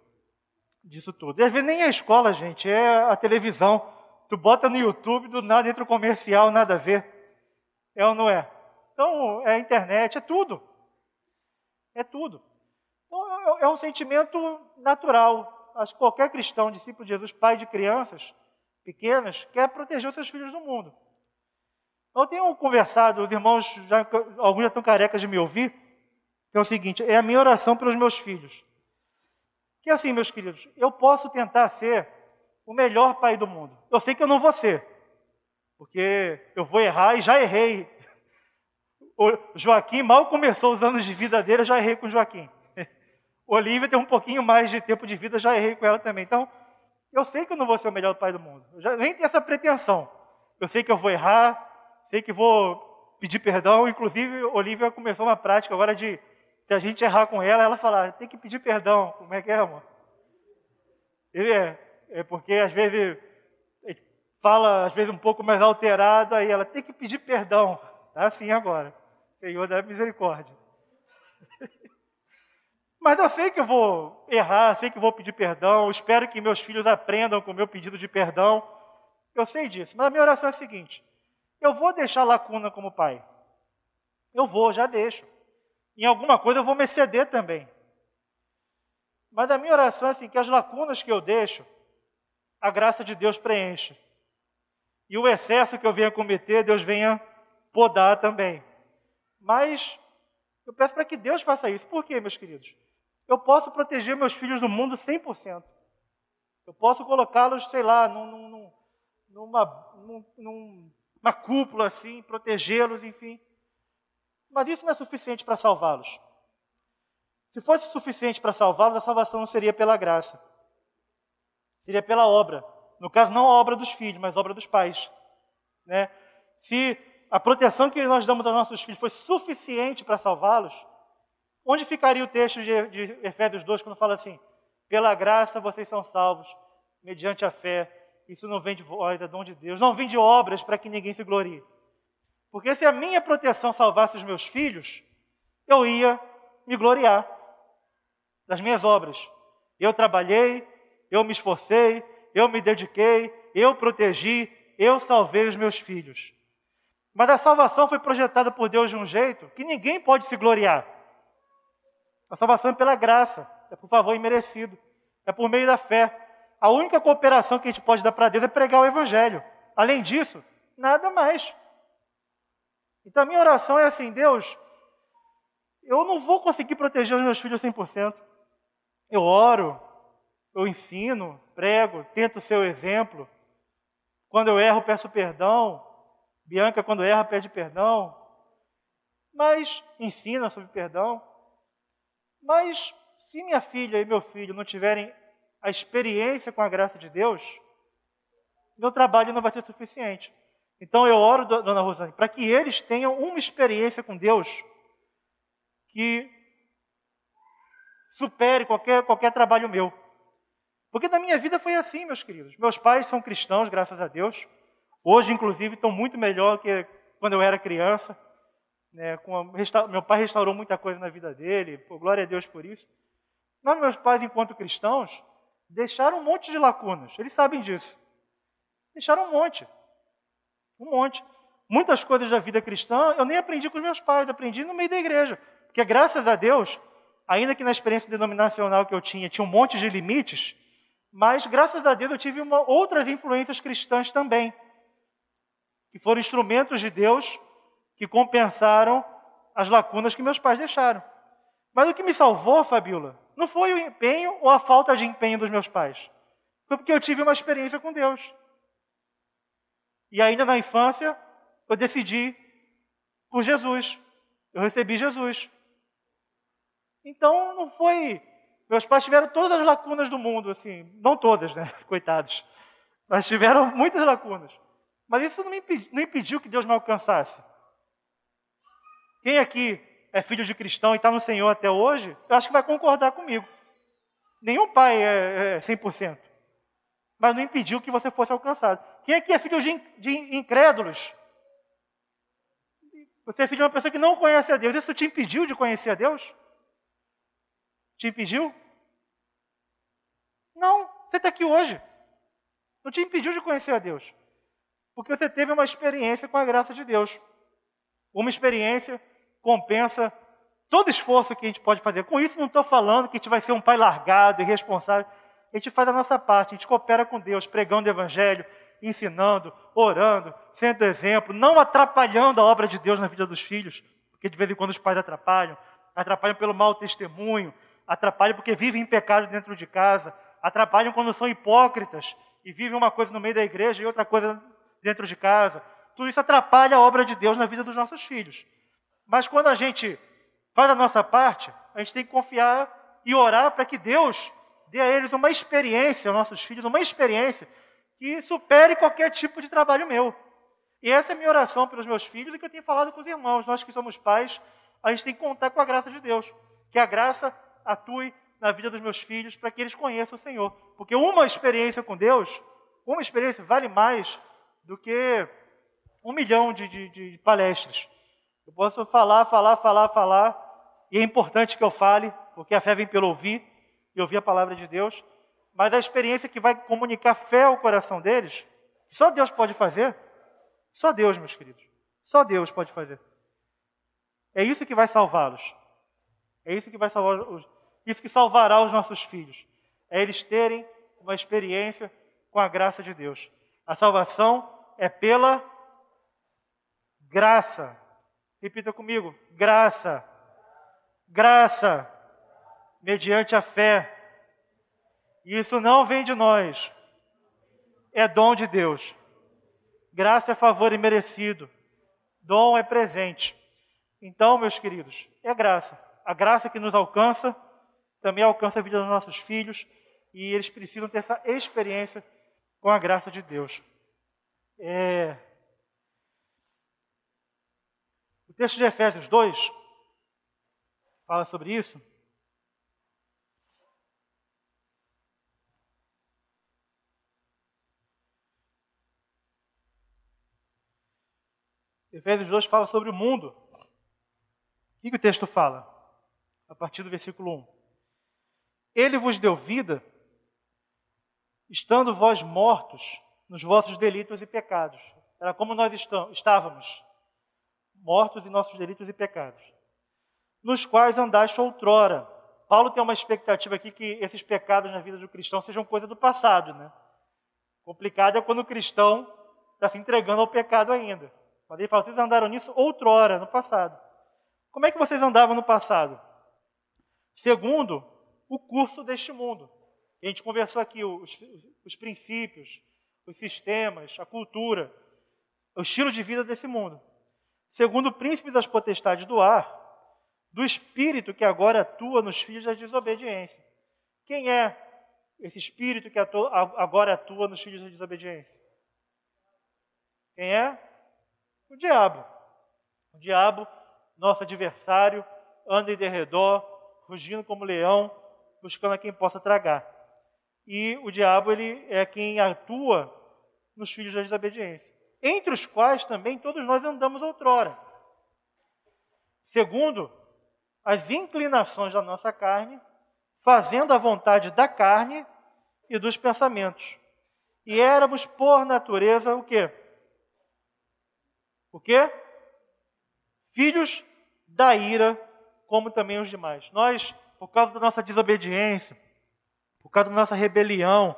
disso tudo. E nem é a escola, gente, é a televisão. Tu bota no YouTube, do nada entra o comercial, nada a ver. É ou não é? Então, é a internet, é tudo. É tudo. Então, é, é um sentimento natural. Acho que qualquer cristão, discípulo de Jesus, pai de crianças pequenas, quer proteger os seus filhos do mundo. Eu tenho conversado, os irmãos, já, alguns já estão carecas de me ouvir, que é o seguinte: é a minha oração pelos meus filhos. Que assim, meus queridos, eu posso tentar ser o melhor pai do mundo. Eu sei que eu não vou ser, porque eu vou errar e já errei. Joaquim mal começou os anos de vida dele, eu já errei com Joaquim. Olivia tem um pouquinho mais de tempo de vida, já errei com ela também. Então, eu sei que eu não vou ser o melhor pai do mundo. Eu já nem tenho essa pretensão. Eu sei que eu vou errar, sei que vou pedir perdão. Inclusive, Olivia começou uma prática agora de se a gente errar com ela, ela fala, tem que pedir perdão. Como é que é, amor? Ele é, é porque às vezes fala, às vezes um pouco mais alterado, aí ela tem que pedir perdão. Tá assim agora. Senhor da misericórdia. Mas eu sei que eu vou errar, sei que vou pedir perdão, espero que meus filhos aprendam com o meu pedido de perdão. Eu sei disso. Mas a minha oração é a seguinte: eu vou deixar lacuna como pai. Eu vou, já deixo. Em alguma coisa eu vou me exceder também. Mas a minha oração é assim, que as lacunas que eu deixo, a graça de Deus preencha. E o excesso que eu venha cometer, Deus venha podar também. Mas eu peço para que Deus faça isso. Por quê, meus queridos? Eu posso proteger meus filhos do mundo 100%. Eu posso colocá-los, sei lá, num, num, numa, num, numa cúpula assim, protegê-los, enfim. Mas isso não é suficiente para salvá-los. Se fosse suficiente para salvá-los, a salvação não seria pela graça. Seria pela obra. No caso, não a obra dos filhos, mas a obra dos pais. Né? Se a proteção que nós damos aos nossos filhos foi suficiente para salvá-los, onde ficaria o texto de, de Efésios 2 quando fala assim: pela graça vocês são salvos, mediante a fé. Isso não vem de vós, é dom de Deus. Não vem de obras para que ninguém se glorie. Porque se a minha proteção salvasse os meus filhos, eu ia me gloriar das minhas obras. Eu trabalhei, eu me esforcei, eu me dediquei, eu protegi, eu salvei os meus filhos. Mas a salvação foi projetada por Deus de um jeito que ninguém pode se gloriar. A salvação é pela graça, é por favor imerecido, é por meio da fé. A única cooperação que a gente pode dar para Deus é pregar o Evangelho. Além disso, nada mais. Então a minha oração é assim: Deus, eu não vou conseguir proteger os meus filhos 100%. Eu oro, eu ensino, prego, tento ser o exemplo. Quando eu erro, peço perdão. Bianca, quando erra, pede perdão, mas ensina sobre perdão. Mas se minha filha e meu filho não tiverem a experiência com a graça de Deus, meu trabalho não vai ser suficiente. Então eu oro, dona Rosane, para que eles tenham uma experiência com Deus que supere qualquer, qualquer trabalho meu. Porque na minha vida foi assim, meus queridos. Meus pais são cristãos, graças a Deus. Hoje, inclusive, estão muito melhor que quando eu era criança. Né, a, meu pai restaurou muita coisa na vida dele, pô, glória a Deus por isso. Mas meus pais, enquanto cristãos, deixaram um monte de lacunas, eles sabem disso. Deixaram um monte. Um monte. Muitas coisas da vida cristã eu nem aprendi com os meus pais, aprendi no meio da igreja. Porque graças a Deus, ainda que na experiência denominacional que eu tinha, tinha um monte de limites, mas graças a Deus eu tive uma, outras influências cristãs também que foram instrumentos de Deus que compensaram as lacunas que meus pais deixaram. Mas o que me salvou, Fabiola, não foi o empenho ou a falta de empenho dos meus pais. Foi porque eu tive uma experiência com Deus. E ainda na infância, eu decidi por Jesus. Eu recebi Jesus. Então, não foi. Meus pais tiveram todas as lacunas do mundo, assim. Não todas, né? Coitados. Mas tiveram muitas lacunas. Mas isso não, impediu, não impediu que Deus me alcançasse. Quem aqui é filho de cristão e está no Senhor até hoje, eu acho que vai concordar comigo. Nenhum pai é, é 100%. Mas não impediu que você fosse alcançado. Quem aqui é filho de, de incrédulos? Você é filho de uma pessoa que não conhece a Deus. Isso te impediu de conhecer a Deus? Te impediu? Não, você está aqui hoje. Não te impediu de conhecer a Deus. Porque você teve uma experiência com a graça de Deus. Uma experiência compensa todo esforço que a gente pode fazer. Com isso, não estou falando que a gente vai ser um pai largado, irresponsável. A gente faz a nossa parte, a gente coopera com Deus, pregando o Evangelho, ensinando, orando, sendo exemplo, não atrapalhando a obra de Deus na vida dos filhos, porque de vez em quando os pais atrapalham, atrapalham pelo mau testemunho, atrapalham porque vivem em pecado dentro de casa, atrapalham quando são hipócritas e vivem uma coisa no meio da igreja e outra coisa dentro de casa. Tudo isso atrapalha a obra de Deus na vida dos nossos filhos. Mas quando a gente faz a nossa parte, a gente tem que confiar e orar para que Deus dê a eles uma experiência, aos nossos filhos, uma experiência que supere qualquer tipo de trabalho meu. E essa é a minha oração pelos meus filhos e que eu tenho falado com os irmãos. Nós que somos pais, a gente tem que contar com a graça de Deus. Que a graça atue na vida dos meus filhos para que eles conheçam o Senhor. Porque uma experiência com Deus, uma experiência vale mais do que um milhão de, de, de palestras. Eu posso falar, falar, falar, falar, e é importante que eu fale, porque a fé vem pelo ouvir, e ouvir a palavra de Deus, mas a experiência que vai comunicar fé ao coração deles, só Deus pode fazer, só Deus, meus queridos, só Deus pode fazer. É isso que vai salvá-los. É isso que vai salvar os, isso que salvará os nossos filhos. É eles terem uma experiência com a graça de Deus. A salvação é pela graça. Repita comigo: graça. Graça. Mediante a fé. E isso não vem de nós, é dom de Deus. Graça é favor imerecido, dom é presente. Então, meus queridos, é graça. A graça que nos alcança também alcança a vida dos nossos filhos e eles precisam ter essa experiência com a graça de Deus. É... O texto de Efésios 2 fala sobre isso. Efésios 2 fala sobre o mundo. O que, que o texto fala? A partir do versículo 1. Ele vos deu vida, estando vós mortos nos vossos delitos e pecados. Era como nós estávamos, mortos em nossos delitos e pecados, nos quais andaste outrora. Paulo tem uma expectativa aqui que esses pecados na vida do cristão sejam coisa do passado, né? Complicado é quando o cristão está se entregando ao pecado ainda. Mas ele fala, vocês andaram nisso outrora, no passado. Como é que vocês andavam no passado? Segundo, o curso deste mundo. A gente conversou aqui os, os princípios, os sistemas, a cultura, o estilo de vida desse mundo. Segundo o príncipe das potestades do ar, do espírito que agora atua nos filhos da desobediência. Quem é esse espírito que atua, agora atua nos filhos da desobediência? Quem é? O diabo. O diabo, nosso adversário, anda em derredor, rugindo como leão, buscando a quem possa tragar. E o diabo ele é quem atua nos filhos da desobediência, entre os quais também todos nós andamos outrora. Segundo, as inclinações da nossa carne, fazendo a vontade da carne e dos pensamentos. E éramos por natureza o quê? O quê? Filhos da ira, como também os demais. Nós, por causa da nossa desobediência, por causa da nossa rebelião,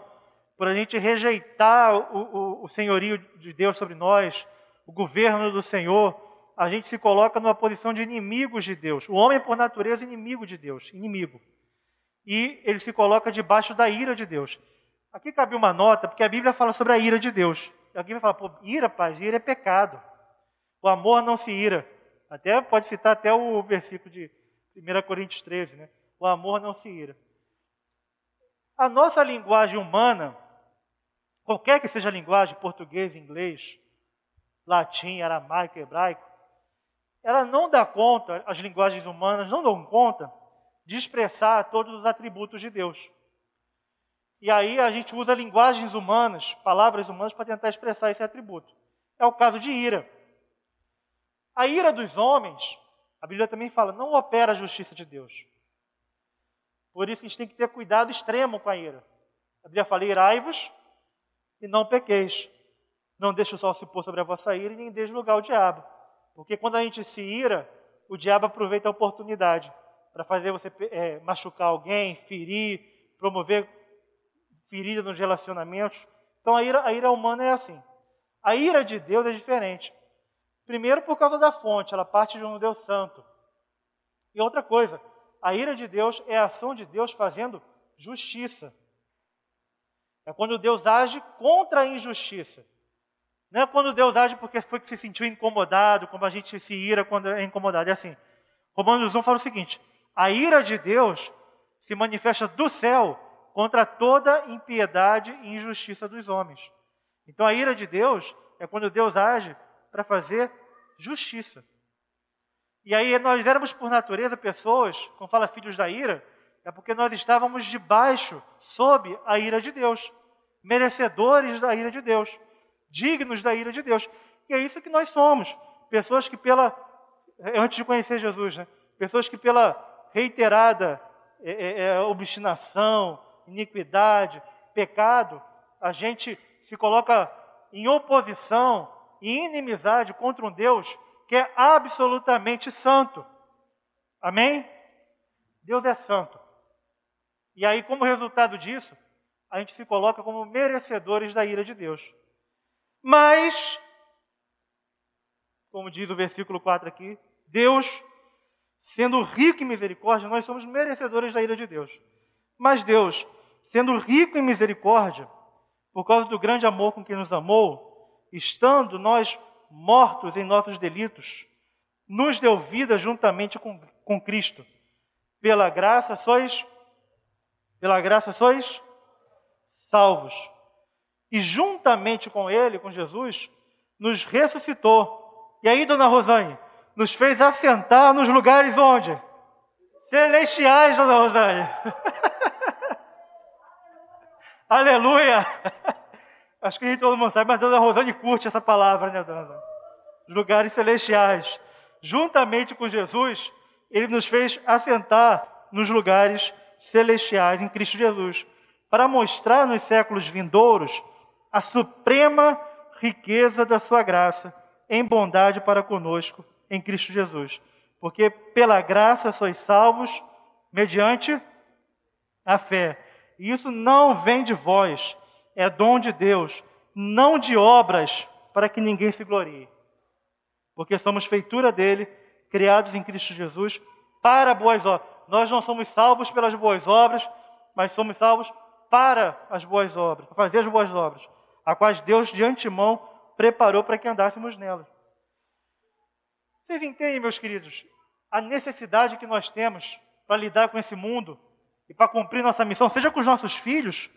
por a gente rejeitar o, o, o senhorio de Deus sobre nós, o governo do Senhor, a gente se coloca numa posição de inimigos de Deus. O homem é, por natureza, inimigo de Deus, inimigo. E ele se coloca debaixo da ira de Deus. Aqui cabe uma nota, porque a Bíblia fala sobre a ira de Deus. Alguém vai falar, pô, ira, pai, ira é pecado. O amor não se ira. Até pode citar até o versículo de 1 Coríntios 13, né? O amor não se ira. A nossa linguagem humana, qualquer que seja a linguagem, português, inglês, latim, aramaico, hebraico, ela não dá conta, as linguagens humanas não dão conta de expressar todos os atributos de Deus. E aí a gente usa linguagens humanas, palavras humanas, para tentar expressar esse atributo. É o caso de ira. A ira dos homens, a Bíblia também fala, não opera a justiça de Deus. Por isso a gente tem que ter cuidado extremo com a ira. A Bíblia fala, irai-vos e não pequeis. Não deixe o sol se pôr sobre a vossa ira e nem deixe lugar ao diabo. Porque quando a gente se ira, o diabo aproveita a oportunidade para fazer você é, machucar alguém, ferir, promover ferida nos relacionamentos. Então a ira, a ira humana é assim. A ira de Deus é diferente. Primeiro, por causa da fonte, ela parte de um Deus santo. E outra coisa, a ira de Deus é a ação de Deus fazendo justiça. É quando Deus age contra a injustiça. Não é quando Deus age porque foi que se sentiu incomodado, como a gente se ira quando é incomodado. É assim. Romanos 1 fala o seguinte: a ira de Deus se manifesta do céu contra toda impiedade e injustiça dos homens. Então a ira de Deus é quando Deus age para fazer justiça. E aí nós éramos por natureza pessoas, como fala filhos da ira, é porque nós estávamos debaixo, sob a ira de Deus, merecedores da ira de Deus, dignos da ira de Deus. E é isso que nós somos, pessoas que pela antes de conhecer Jesus, né? Pessoas que pela reiterada é, é, é obstinação, iniquidade, pecado, a gente se coloca em oposição e inimizade contra um Deus que é absolutamente santo. Amém? Deus é santo. E aí, como resultado disso, a gente se coloca como merecedores da ira de Deus. Mas, como diz o versículo 4 aqui, Deus, sendo rico em misericórdia, nós somos merecedores da ira de Deus. Mas Deus, sendo rico em misericórdia, por causa do grande amor com que nos amou, estando nós mortos em nossos delitos, nos deu vida juntamente com, com Cristo. Pela graça sois, pela graça sois salvos. E juntamente com Ele, com Jesus, nos ressuscitou. E aí, dona Rosane, nos fez assentar nos lugares onde? Celestiais, dona Rosane. Aleluia! Acho que todo mundo sabe, mas dona Rosane curte essa palavra, né, dona? Lugares celestiais. Juntamente com Jesus, ele nos fez assentar nos lugares celestiais em Cristo Jesus, para mostrar nos séculos vindouros a suprema riqueza da sua graça em bondade para conosco em Cristo Jesus. Porque pela graça sois salvos mediante a fé. E isso não vem de vós, é dom de Deus, não de obras para que ninguém se glorie. Porque somos feitura dele, criados em Cristo Jesus para boas obras. Nós não somos salvos pelas boas obras, mas somos salvos para as boas obras, para fazer as boas obras, a quais Deus de antemão preparou para que andássemos nelas. Vocês entendem, meus queridos, a necessidade que nós temos para lidar com esse mundo e para cumprir nossa missão, seja com os nossos filhos,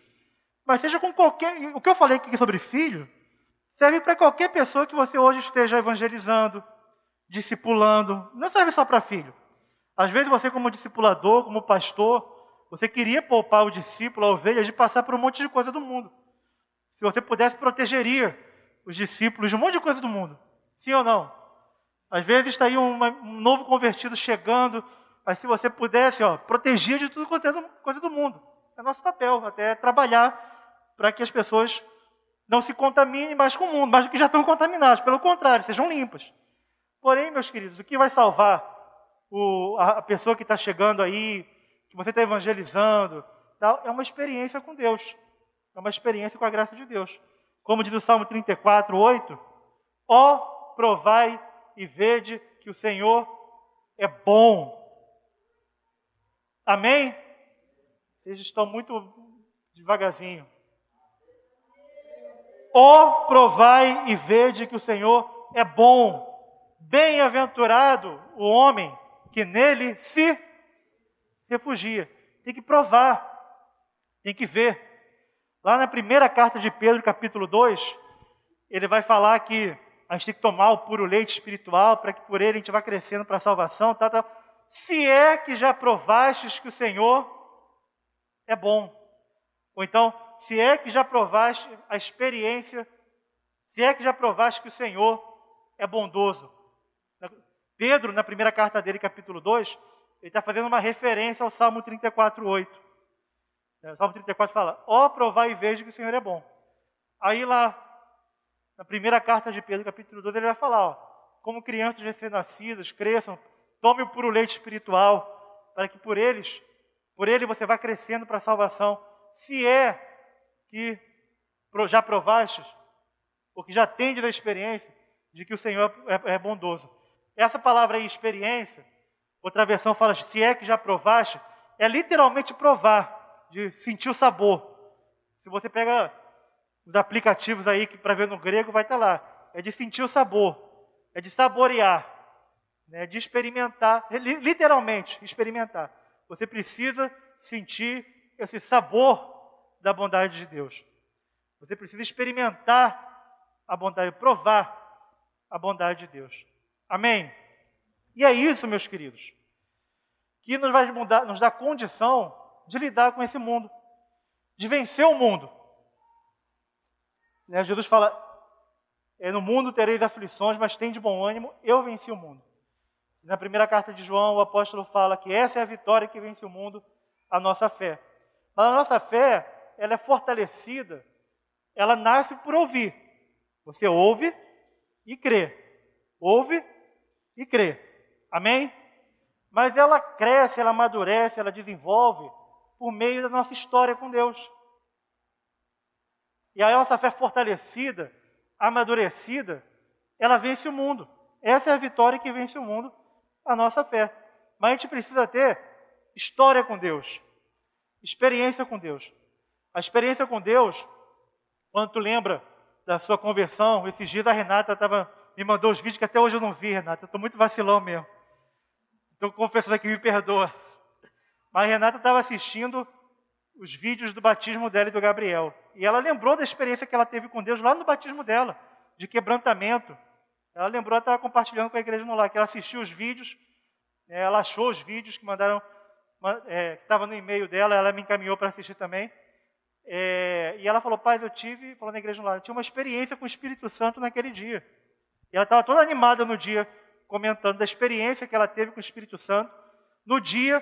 mas seja com qualquer. O que eu falei aqui sobre filho, serve para qualquer pessoa que você hoje esteja evangelizando, discipulando. Não serve só para filho. Às vezes você, como discipulador, como pastor, você queria poupar o discípulo, a ovelha, de passar por um monte de coisa do mundo. Se você pudesse, protegeria os discípulos de um monte de coisa do mundo. Sim ou não? Às vezes está aí um, novo convertido chegando, mas se você pudesse, ó, proteger de tudo quanto é coisa do mundo. É nosso papel, até trabalhar para que as pessoas não se contaminem mais com o mundo, mais do que já estão contaminadas. Pelo contrário, sejam limpas. Porém, meus queridos, o que vai salvar o, a, pessoa que está chegando aí, que você está evangelizando, tal, é uma experiência com Deus. É uma experiência com a graça de Deus. Como diz o Salmo 34, 8, ó, provai e vede que o Senhor é bom. Amém? Vocês estão muito devagarzinho. Ó, provai e vede que o Senhor é bom. Bem-aventurado o homem que nele se refugia. Tem que provar, tem que ver. Lá na primeira carta de Pedro, capítulo 2, ele vai falar que a gente tem que tomar o puro leite espiritual para que por ele a gente vá crescendo para a salvação, tal, tal se é que já provastes que o Senhor é bom. Ou então, se é que já provaste a experiência, se é que já provaste que o Senhor é bondoso. Pedro, na primeira carta dele, capítulo 2, ele está fazendo uma referência ao Salmo 34, 8. O Salmo 34 fala: Ó, oh, provai e veja que o Senhor é bom. Aí lá, na primeira carta de Pedro, capítulo 2, ele vai falar: ó, como crianças recém-nascidas, cresçam Tome o puro leite espiritual, para que por eles, por ele você vá crescendo para a salvação. Se é que já provaste, ou que já tende da experiência de que o Senhor é, é bondoso. Essa palavra aí, experiência, outra versão fala, se é que já provaste, é literalmente provar, de sentir o sabor. Se você pega os aplicativos aí para ver no grego vai estar lá, é de sentir o sabor, é de saborear né, de experimentar, literalmente experimentar. Você precisa sentir esse sabor da bondade de Deus. Você precisa experimentar a bondade, provar a bondade de Deus. Amém? E é isso, meus queridos, que nos vai mudar, nos dá condição de lidar com esse mundo, de vencer o mundo. Né, Jesus fala: é, no mundo tereis aflições, mas tem de bom ânimo, eu venci o mundo. Na primeira carta de João, o apóstolo fala que essa é a vitória que vence o mundo, a nossa fé. Mas a nossa fé, ela é fortalecida, ela nasce por ouvir. Você ouve e crê. Ouve e crê. Amém? Mas ela cresce, ela amadurece, ela desenvolve por meio da nossa história com Deus. E a nossa fé fortalecida, amadurecida, ela vence o mundo. Essa é a vitória que vence o mundo, a nossa fé. Mas a gente precisa ter história com Deus, experiência com Deus. A experiência com Deus, quando tu lembra da sua conversão, esses dias a Renata tava, me mandou os vídeos que até hoje eu não vi, Renata. Eu estou muito vacilão mesmo. Estou confessando aqui, me perdoa. Mas a Renata estava assistindo os vídeos do batismo dela e do Gabriel. E ela lembrou da experiência que ela teve com Deus lá no batismo dela, de quebrantamento. Ela lembrou, ela estava compartilhando com a igreja no lar, que ela assistiu os vídeos, né, ela achou os vídeos que mandaram, é, que estava no e-mail dela, ela me encaminhou para assistir também. É, e ela falou, paz, eu tive, falou na igreja lar, eu tinha uma experiência com o Espírito Santo naquele dia. E ela estava toda animada no dia, comentando da experiência que ela teve com o Espírito Santo, no dia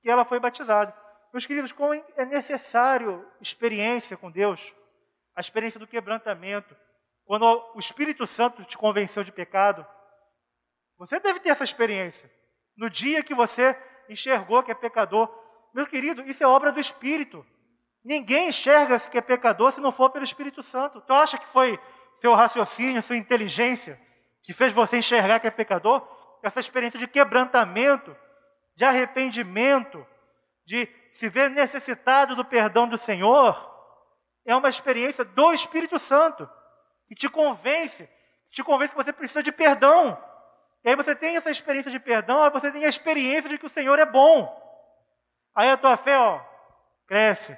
que ela foi batizada. Meus queridos, como é necessário experiência com Deus, a experiência do quebrantamento. Quando o Espírito Santo te convenceu de pecado, você deve ter essa experiência. No dia que você enxergou que é pecador, meu querido, isso é obra do Espírito. Ninguém enxerga que é pecador se não for pelo Espírito Santo. Tu acha que foi seu raciocínio, sua inteligência que fez você enxergar que é pecador? Essa experiência de quebrantamento, de arrependimento, de se ver necessitado do perdão do Senhor, é uma experiência do Espírito Santo, que te convence, que te convence que você precisa de perdão. E aí você tem essa experiência de perdão, aí você tem a experiência de que o Senhor é bom. Aí a tua fé, ó, cresce.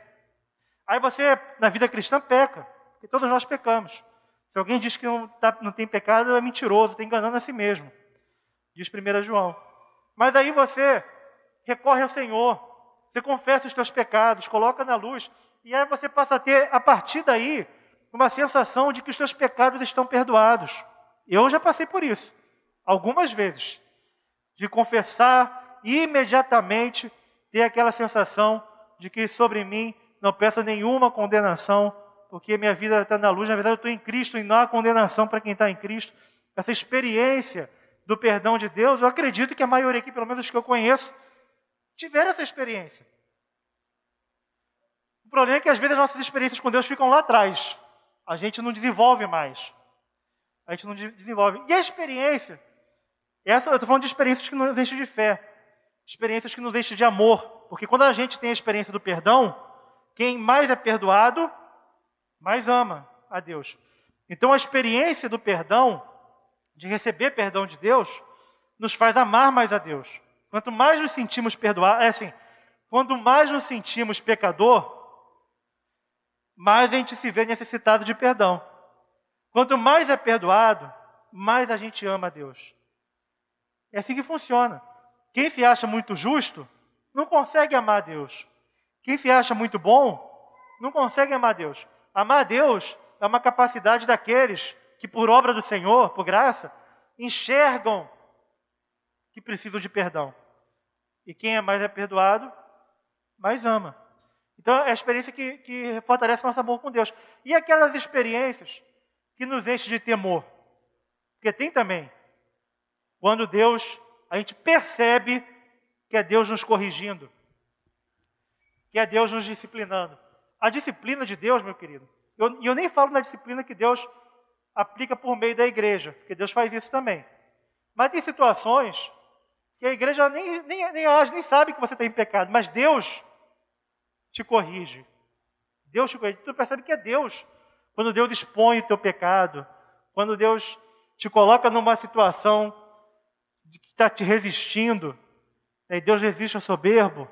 Aí você, na vida cristã, peca, porque todos nós pecamos. Se alguém diz que não, tá, não tem pecado, é mentiroso, está enganando a si mesmo. Diz 1 João. Mas aí você recorre ao Senhor, você confessa os teus pecados, coloca na luz, e aí você passa a ter, a partir daí, uma sensação de que os teus pecados estão perdoados. Eu já passei por isso, algumas vezes, de confessar e imediatamente ter aquela sensação de que sobre mim não peça nenhuma condenação, porque minha vida está na luz, na verdade eu estou em Cristo e não há condenação para quem está em Cristo. Essa experiência do perdão de Deus, eu acredito que a maioria aqui, pelo menos os que eu conheço, tiveram essa experiência. O problema é que às vezes as nossas experiências com Deus ficam lá atrás. A gente não desenvolve mais. A gente não desenvolve. E a experiência? Essa, eu estou falando de experiências que nos enchem de fé. Experiências que nos enchem de amor. Porque quando a gente tem a experiência do perdão, quem mais é perdoado, mais ama a Deus. Então a experiência do perdão, de receber perdão de Deus, nos faz amar mais a Deus. Quanto mais nos sentimos perdoados, é assim, quanto mais nos sentimos pecador, mais a gente se vê necessitado de perdão. Quanto mais é perdoado, mais a gente ama a Deus. É assim que funciona. Quem se acha muito justo, não consegue amar a Deus. Quem se acha muito bom, não consegue amar Deus. Amar Deus é uma capacidade daqueles que, por obra do Senhor, por graça, enxergam que precisam de perdão. E quem é mais é perdoado, mais ama. Então é a experiência que, que fortalece nosso amor com Deus. E aquelas experiências que nos enchem de temor. Porque tem também. Quando Deus, a gente percebe que é Deus nos corrigindo, que é Deus nos disciplinando. A disciplina de Deus, meu querido, e eu, eu nem falo na disciplina que Deus aplica por meio da igreja, porque Deus faz isso também. Mas tem situações que a igreja nem, nem, nem age, nem sabe que você está em pecado, mas Deus te corrige. Deus te corrige. Tu percebe que é Deus. Quando Deus expõe o teu pecado, quando Deus te coloca numa situação que está te resistindo, né, Deus resiste ao soberbo,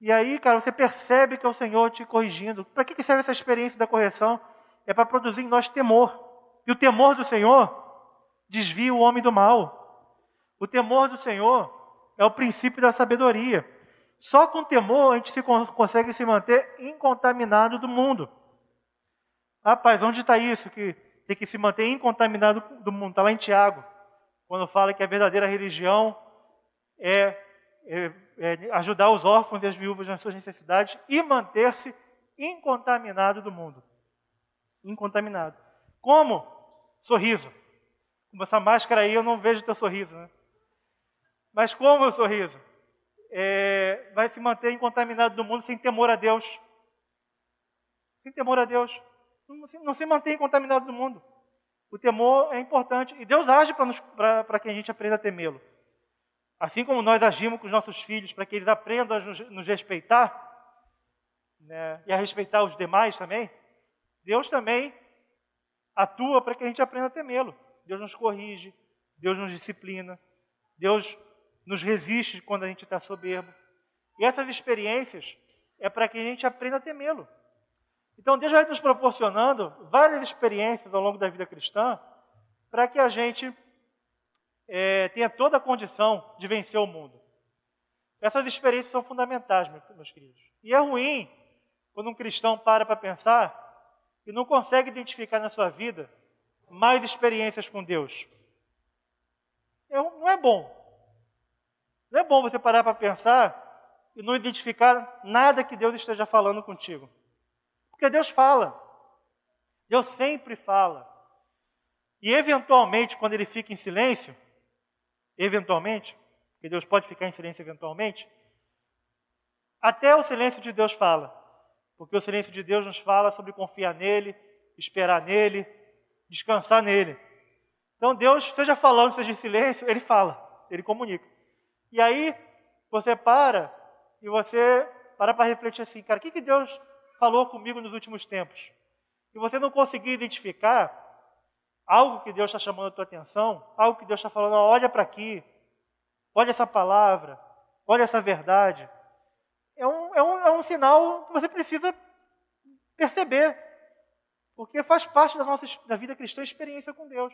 e aí, cara, você percebe que é o Senhor te corrigindo. Para que serve essa experiência da correção? É para produzir em nós temor. E o temor do Senhor desvia o homem do mal. O temor do Senhor é o princípio da sabedoria. Só com temor a gente se consegue se manter incontaminado do mundo. Rapaz, onde está isso que tem que se manter incontaminado do mundo? Está lá em Tiago, quando fala que a verdadeira religião é, é, é ajudar os órfãos e as viúvas nas suas necessidades e manter-se incontaminado do mundo. Incontaminado. Como? Sorriso. Com essa máscara aí eu não vejo teu sorriso, né? Mas como o sorriso? É, vai se manter incontaminado do mundo sem temor a Deus. Sem temor a Deus. Não se, não se mantém contaminado do mundo. O temor é importante e Deus age para que a gente aprenda a temê-lo. Assim como nós agimos com os nossos filhos para que eles aprendam a nos, respeitar né, e a respeitar os demais também, Deus também atua para que a gente aprenda a temê-lo. Deus nos corrige, Deus nos disciplina, Deus nos resiste quando a gente está soberbo. E essas experiências é para que a gente aprenda a temê-lo. Então Deus vai nos proporcionando várias experiências ao longo da vida cristã para que a gente é, tenha toda a condição de vencer o mundo. Essas experiências são fundamentais, meus queridos. E é ruim quando um cristão para para pensar e não consegue identificar na sua vida mais experiências com Deus. É, não é bom. Não é bom você parar para pensar e não identificar nada que Deus esteja falando contigo. Porque Deus fala. Deus sempre fala. E eventualmente, quando ele fica em silêncio, eventualmente, porque Deus pode ficar em silêncio eventualmente, até o silêncio de Deus fala. Porque o silêncio de Deus nos fala sobre confiar nele, esperar nele, descansar nele. Então Deus, seja falando, seja em silêncio, ele fala, ele comunica. E aí você para e você para para refletir assim, cara, o que, que Deus falou comigo nos últimos tempos? E você não conseguir identificar algo que Deus está chamando a tua atenção, algo que Deus está falando, olha para aqui, olha essa palavra, olha essa verdade. É um, é, um, é um sinal que você precisa perceber, porque faz parte da nossa da vida cristã experiência com Deus.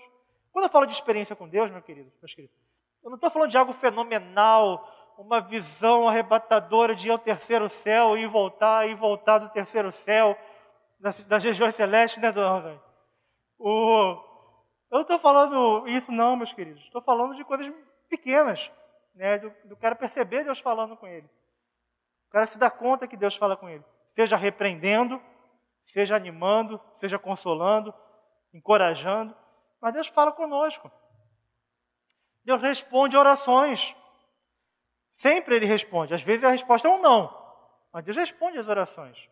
Quando eu falo de experiência com Deus, meu querido, meus queridos, eu não estou falando de algo fenomenal, uma visão arrebatadora de ir ao terceiro céu e voltar, e voltar do terceiro céu, das, das regiões celestes, né, dona Rosane? O, eu não estou falando isso não, meus queridos. Estou falando de coisas pequenas, né, do, do cara perceber Deus falando com ele. O cara se dá conta que Deus fala com ele. Seja repreendendo, seja animando, seja consolando, encorajando. Mas Deus fala conosco. Deus responde orações. Sempre ele responde. Às vezes a resposta é um não. Mas Deus responde as orações.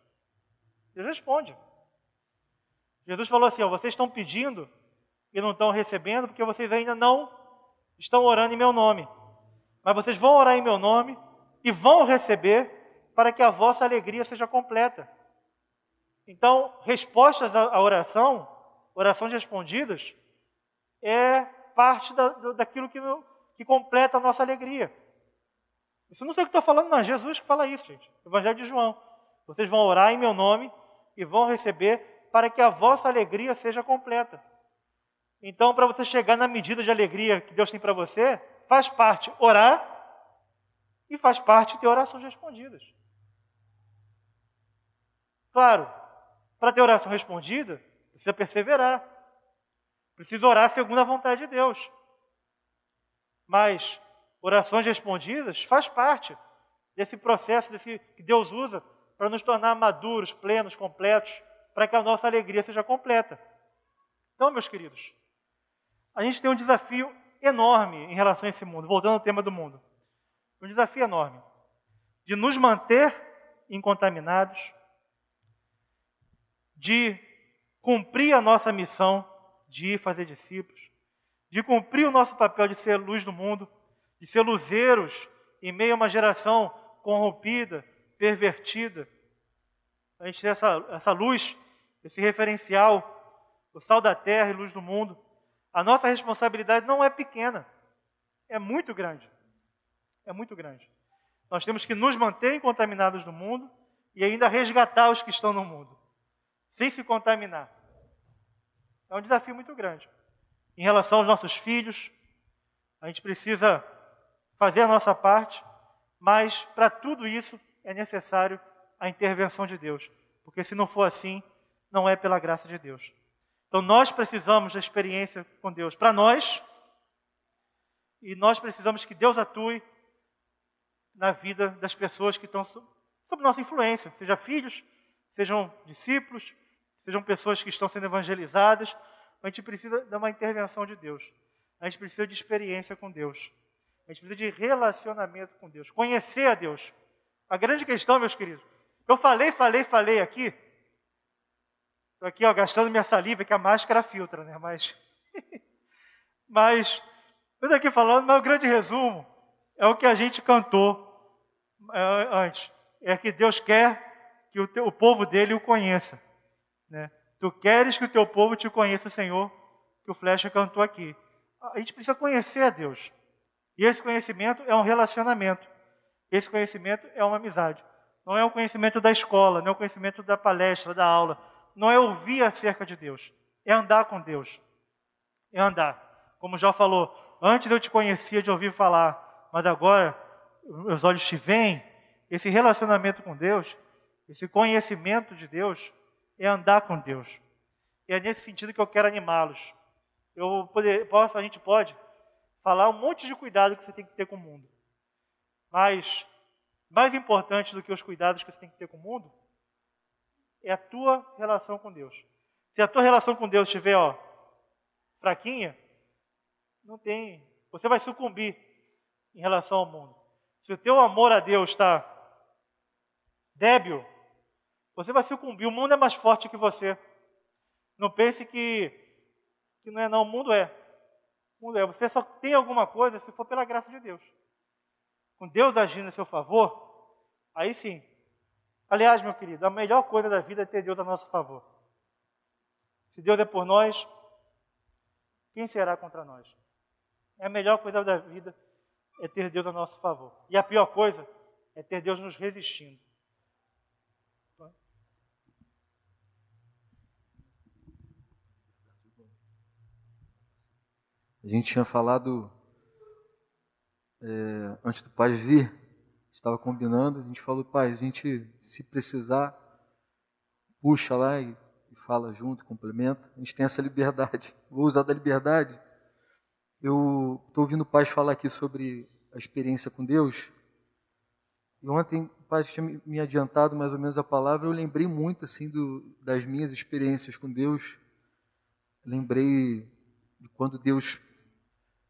Deus responde. Jesus falou assim: ó, vocês estão pedindo e não estão recebendo porque vocês ainda não estão orando em meu nome. Mas vocês vão orar em meu nome e vão receber para que a vossa alegria seja completa. Então, respostas à oração, orações respondidas, é parte da, daquilo que, que completa a nossa alegria. Isso não sei o que estou falando, não. É Jesus que fala isso, gente. Evangelho de João. Vocês vão orar em meu nome e vão receber para que a vossa alegria seja completa. Então, para você chegar na medida de alegria que Deus tem para você, faz parte orar e faz parte ter orações respondidas. Claro, para ter oração respondida, precisa perseverar. Precisa orar segundo a vontade de Deus. Mas orações respondidas faz parte desse processo desse, que Deus usa para nos tornar maduros, plenos, completos, para que a nossa alegria seja completa. Então, meus queridos, a gente tem um desafio enorme em relação a esse mundo, voltando ao tema do mundo. Um desafio enorme de nos manter incontaminados, de cumprir a nossa missão de ir fazer discípulos, de cumprir o nosso papel de ser luz do mundo, de ser luzeiros em meio a uma geração corrompida, pervertida. A gente tem essa, essa luz, esse referencial, o sal da terra e luz do mundo. A nossa responsabilidade não é pequena, é muito grande. É muito grande. Nós temos que nos manter contaminados no mundo e ainda resgatar os que estão no mundo, sem se contaminar. É um desafio muito grande. Em relação aos nossos filhos, a gente precisa fazer a nossa parte, mas para tudo isso é necessário a intervenção de Deus, porque se não for assim, não é pela graça de Deus. Então nós precisamos da experiência com Deus para nós, e nós precisamos que Deus atue na vida das pessoas que estão sob nossa influência, seja filhos, sejam discípulos, sejam pessoas que estão sendo evangelizadas. A gente precisa de uma intervenção de Deus. A gente precisa de experiência com Deus. A gente precisa de relacionamento com Deus, conhecer a Deus. A grande questão, meus queridos, eu falei, falei, falei aqui. Estou aqui, ó, gastando minha saliva, que a máscara filtra, né? Mas mas, eu estou aqui falando, mas o grande resumo é o que a gente cantou é, antes. É que Deus quer que o, teu, o povo dele o conheça. Né? Tu queres que o teu povo te conheça, Senhor, que o Flecha cantou aqui. A gente precisa conhecer a Deus. E esse conhecimento é um relacionamento. Esse conhecimento é uma amizade. Não é o conhecimento da escola, não é o conhecimento da palestra, da aula. Não é ouvir acerca de Deus. É andar com Deus. É andar. Como já falou, antes eu te conhecia de ouvir falar, mas agora meus olhos te veem. Esse relacionamento com Deus, esse conhecimento de Deus, é andar com Deus. E é nesse sentido que eu quero animá-los. Eu poder, posso, a gente pode falar um monte de cuidado que você tem que ter com o mundo. Mas mais importante do que os cuidados que você tem que ter com o mundo é a tua relação com Deus. Se a tua relação com Deus estiver, ó, fraquinha, não tem, você vai sucumbir em relação ao mundo. Se o teu amor a Deus está débil, você vai sucumbir. O mundo é mais forte que você. Não pense que, que não é não, o mundo é. O mundo é. Você só tem alguma coisa se for pela graça de Deus. Com Deus agindo a seu favor, aí sim. Aliás, meu querido, a melhor coisa da vida é ter Deus a nosso favor. Se Deus é por nós, quem será contra nós? É a melhor coisa da vida é ter Deus a nosso favor. E a pior coisa é ter Deus nos resistindo. A gente tinha falado é, antes do pai vir, estava combinando, a gente falou, pai, a gente se precisar, puxa lá e, e fala junto, complementa. A gente tem essa liberdade. Vou usar da liberdade. Eu estou ouvindo o pai falar aqui sobre a experiência com Deus. E ontem o pai tinha me adiantado mais ou menos a palavra. Eu lembrei muito assim do, das minhas experiências com Deus. Lembrei de quando Deus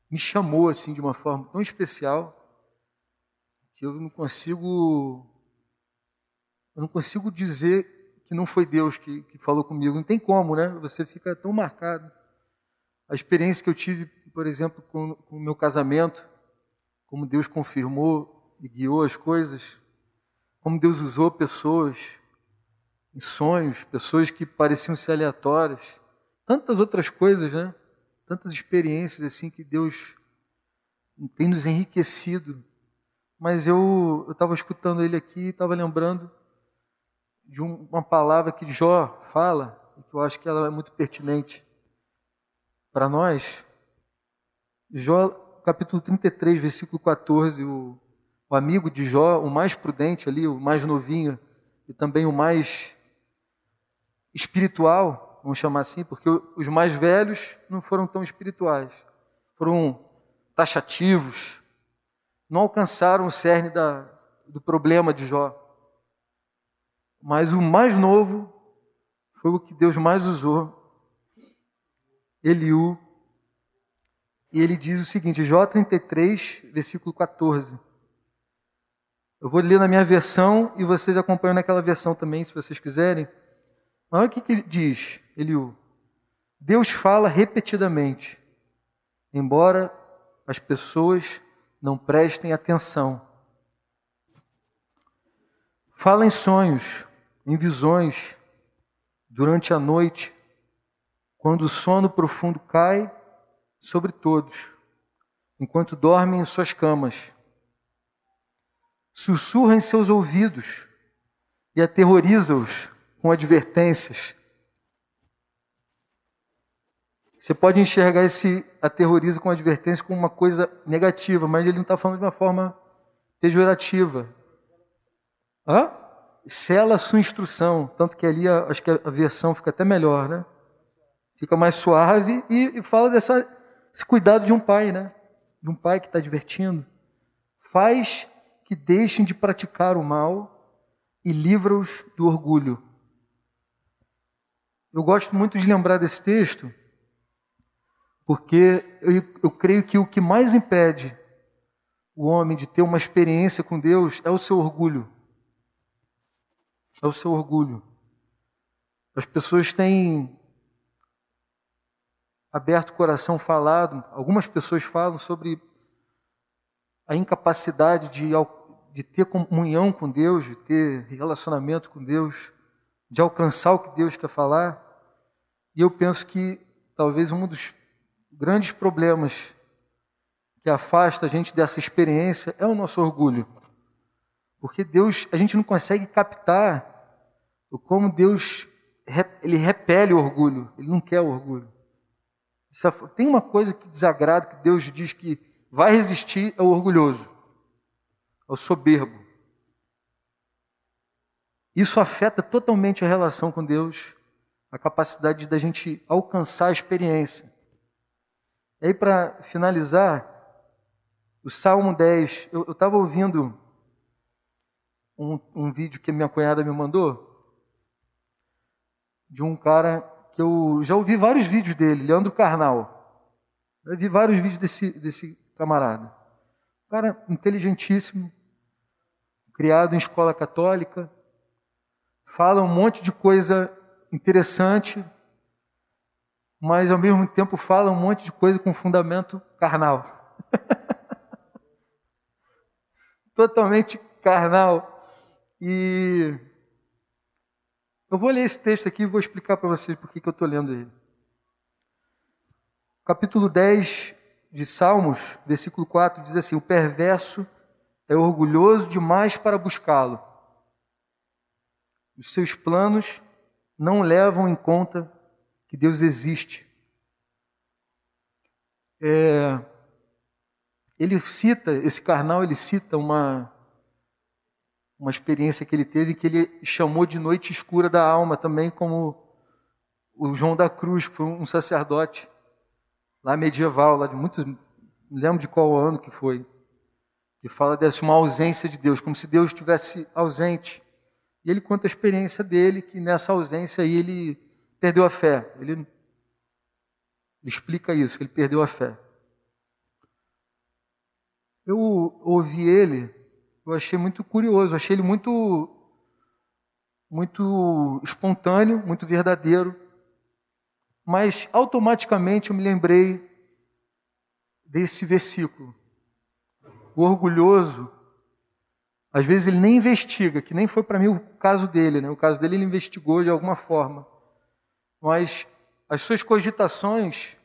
me chamou assim de uma forma tão especial que eu não consigo eu não consigo dizer que não foi Deus que, que falou comigo. Não tem como, né? Você fica tão marcado. A experiência que eu tive, por exemplo, com, o meu casamento, como Deus confirmou e guiou as coisas, como Deus usou pessoas em sonhos, pessoas que pareciam ser aleatórias, tantas outras coisas, né? tantas experiências assim que Deus tem nos enriquecido. Mas eu estava escutando ele aqui e estava lembrando de um, uma palavra que Jó fala, e que eu acho que ela é muito pertinente para nós. Jó, capítulo 33, versículo 14, o, o amigo de Jó, o mais prudente ali, o mais novinho, e também o mais espiritual, vamos chamar assim, porque os mais velhos não foram tão espirituais, foram taxativos, não alcançaram o cerne da, do problema de Jó. Mas o mais novo foi o que Deus mais usou, Eliú. E ele diz o seguinte, Jó 33, versículo 14. Eu vou ler na minha versão e vocês acompanham naquela versão também, se vocês quiserem. Mas olha o que, que diz Eliú. Deus fala repetidamente, embora as pessoas não prestem atenção. Fala em sonhos, em visões, durante a noite, quando o sono profundo cai sobre todos, enquanto dormem em suas camas. Sussurra em seus ouvidos e aterroriza-os com advertências. Você pode enxergar esse aterrorismo com advertência como uma coisa negativa, mas ele não está falando de uma forma pejorativa. Hã? Sela a sua instrução, tanto que ali acho que a versão fica até melhor, né? Fica mais suave e, e fala dessa, desse cuidado de um pai, né? De um pai que está divertindo. Faz que deixem de praticar o mal e livra-os do orgulho. Eu gosto muito de lembrar desse texto, porque eu, eu creio que o que mais impede o homem de ter uma experiência com Deus é o seu orgulho. É o seu orgulho. As pessoas têm aberto o coração, falado. Algumas pessoas falam sobre a incapacidade de, de ter comunhão com Deus, de ter relacionamento com Deus, de alcançar o que Deus quer falar. E eu penso que talvez um dos grandes problemas que afasta a gente dessa experiência é o nosso orgulho. Porque Deus, a gente não consegue captar como Deus ele repele o orgulho, ele não quer o orgulho. É, tem uma coisa que desagrada, que Deus diz que vai resistir ao orgulhoso, ao soberbo. Isso afeta totalmente a relação com Deus, a capacidade da gente alcançar a experiência. E aí, para finalizar, o Salmo 10, eu estava ouvindo um, um vídeo que minha cunhada me mandou, de um cara que eu já ouvi vários vídeos dele, Leandro Carnal. Eu vi vários vídeos desse, desse camarada. Um cara inteligentíssimo, criado em escola católica, fala um monte de coisa interessante, mas ao mesmo tempo fala um monte de coisa com fundamento carnal. Totalmente carnal. E eu vou ler esse texto aqui e vou explicar para vocês por que eu estou lendo ele. Capítulo 10 de Salmos, versículo 4, diz assim: O perverso é orgulhoso demais para buscá-lo. Os seus planos não levam em conta que Deus existe. É, ele cita, esse carnal, ele cita uma, uma experiência que ele teve que ele chamou de noite escura da alma, também como o João da Cruz, que foi um sacerdote lá medieval, lá de muitos, não lembro de qual ano que foi, que fala dessa uma ausência de Deus, como se Deus estivesse ausente. E ele conta a experiência dele, que nessa ausência aí ele perdeu a fé. Ele, explica isso, ele perdeu a fé. Eu ouvi ele eu achei muito curioso, achei ele muito, muito espontâneo, muito verdadeiro. Mas automaticamente eu me lembrei desse versículo. O orgulhoso, às vezes ele nem investiga, que nem foi para mim o caso dele, né? O caso dele ele investigou de alguma forma. Mas as suas cogitações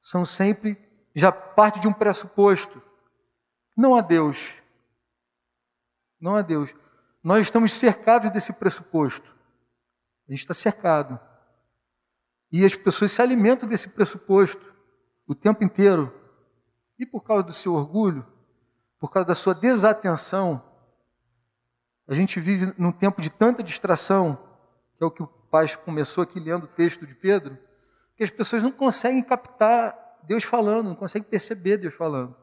são sempre já parte de um pressuposto. Não há Deus não a Deus. Nós estamos cercados desse pressuposto. A gente está cercado. E as pessoas se alimentam desse pressuposto o tempo inteiro. E por causa do seu orgulho, por causa da sua desatenção, a gente vive num tempo de tanta distração, que é o que o pai começou aqui lendo o texto de Pedro, que as pessoas não conseguem captar Deus falando, não conseguem perceber Deus falando.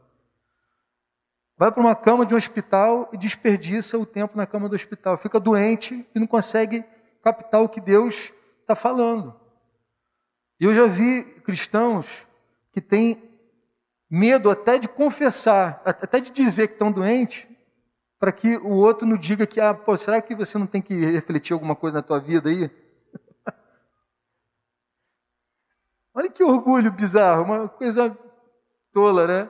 Vai para uma cama de um hospital e desperdiça o tempo na cama do hospital. Fica doente e não consegue captar o que Deus está falando. E eu já vi cristãos que têm medo até de confessar, até de dizer que estão doentes, para que o outro não diga que, ah, pô, será que você não tem que refletir alguma coisa na tua vida aí? Olha que orgulho bizarro, uma coisa tola, né?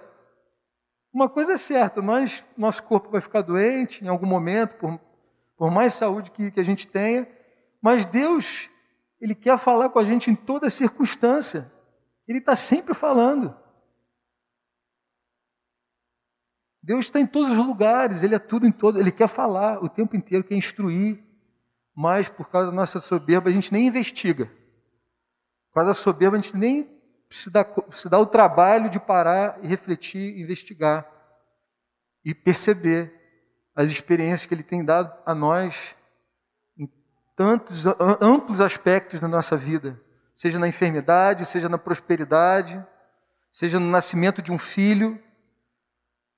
Uma coisa é certa, nós, nosso corpo vai ficar doente em algum momento, por, por mais saúde que, que a gente tenha, mas Deus, Ele quer falar com a gente em toda circunstância. Ele está sempre falando. Deus está em todos os lugares, Ele é tudo em todo, Ele quer falar o tempo inteiro, quer instruir, mas por causa da nossa soberba a gente nem investiga. Causa da soberba a gente nem se dá, se dá o trabalho de parar e refletir, investigar e perceber as experiências que Ele tem dado a nós em tantos amplos aspectos da nossa vida, seja na enfermidade, seja na prosperidade, seja no nascimento de um filho.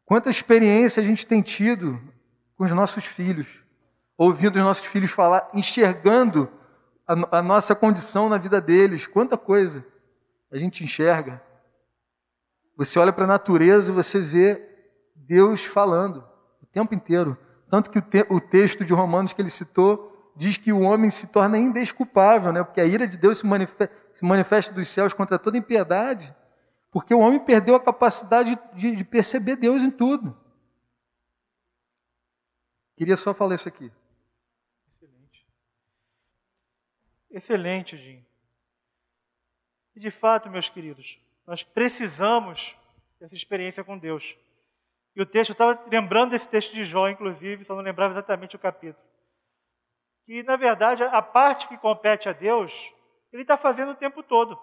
Quanta experiência a gente tem tido com os nossos filhos, ouvindo os nossos filhos falar, enxergando a, a nossa condição na vida deles, quanta coisa a gente enxerga. Você olha para a natureza e você vê Deus falando o tempo inteiro. Tanto que o, te, o texto de Romanos que ele citou diz que o homem se torna indesculpável, né? porque a ira de Deus se manifesta, se manifesta dos céus contra toda impiedade, porque o homem perdeu a capacidade de, de perceber Deus em tudo. Queria só falar isso aqui. Excelente. Excelente, Jim. E de fato, meus queridos, nós precisamos dessa experiência com Deus. E o texto, eu estava lembrando desse texto de Jó, inclusive, só não lembrava exatamente o capítulo. Que, na verdade, a parte que compete a Deus, ele está fazendo o tempo todo.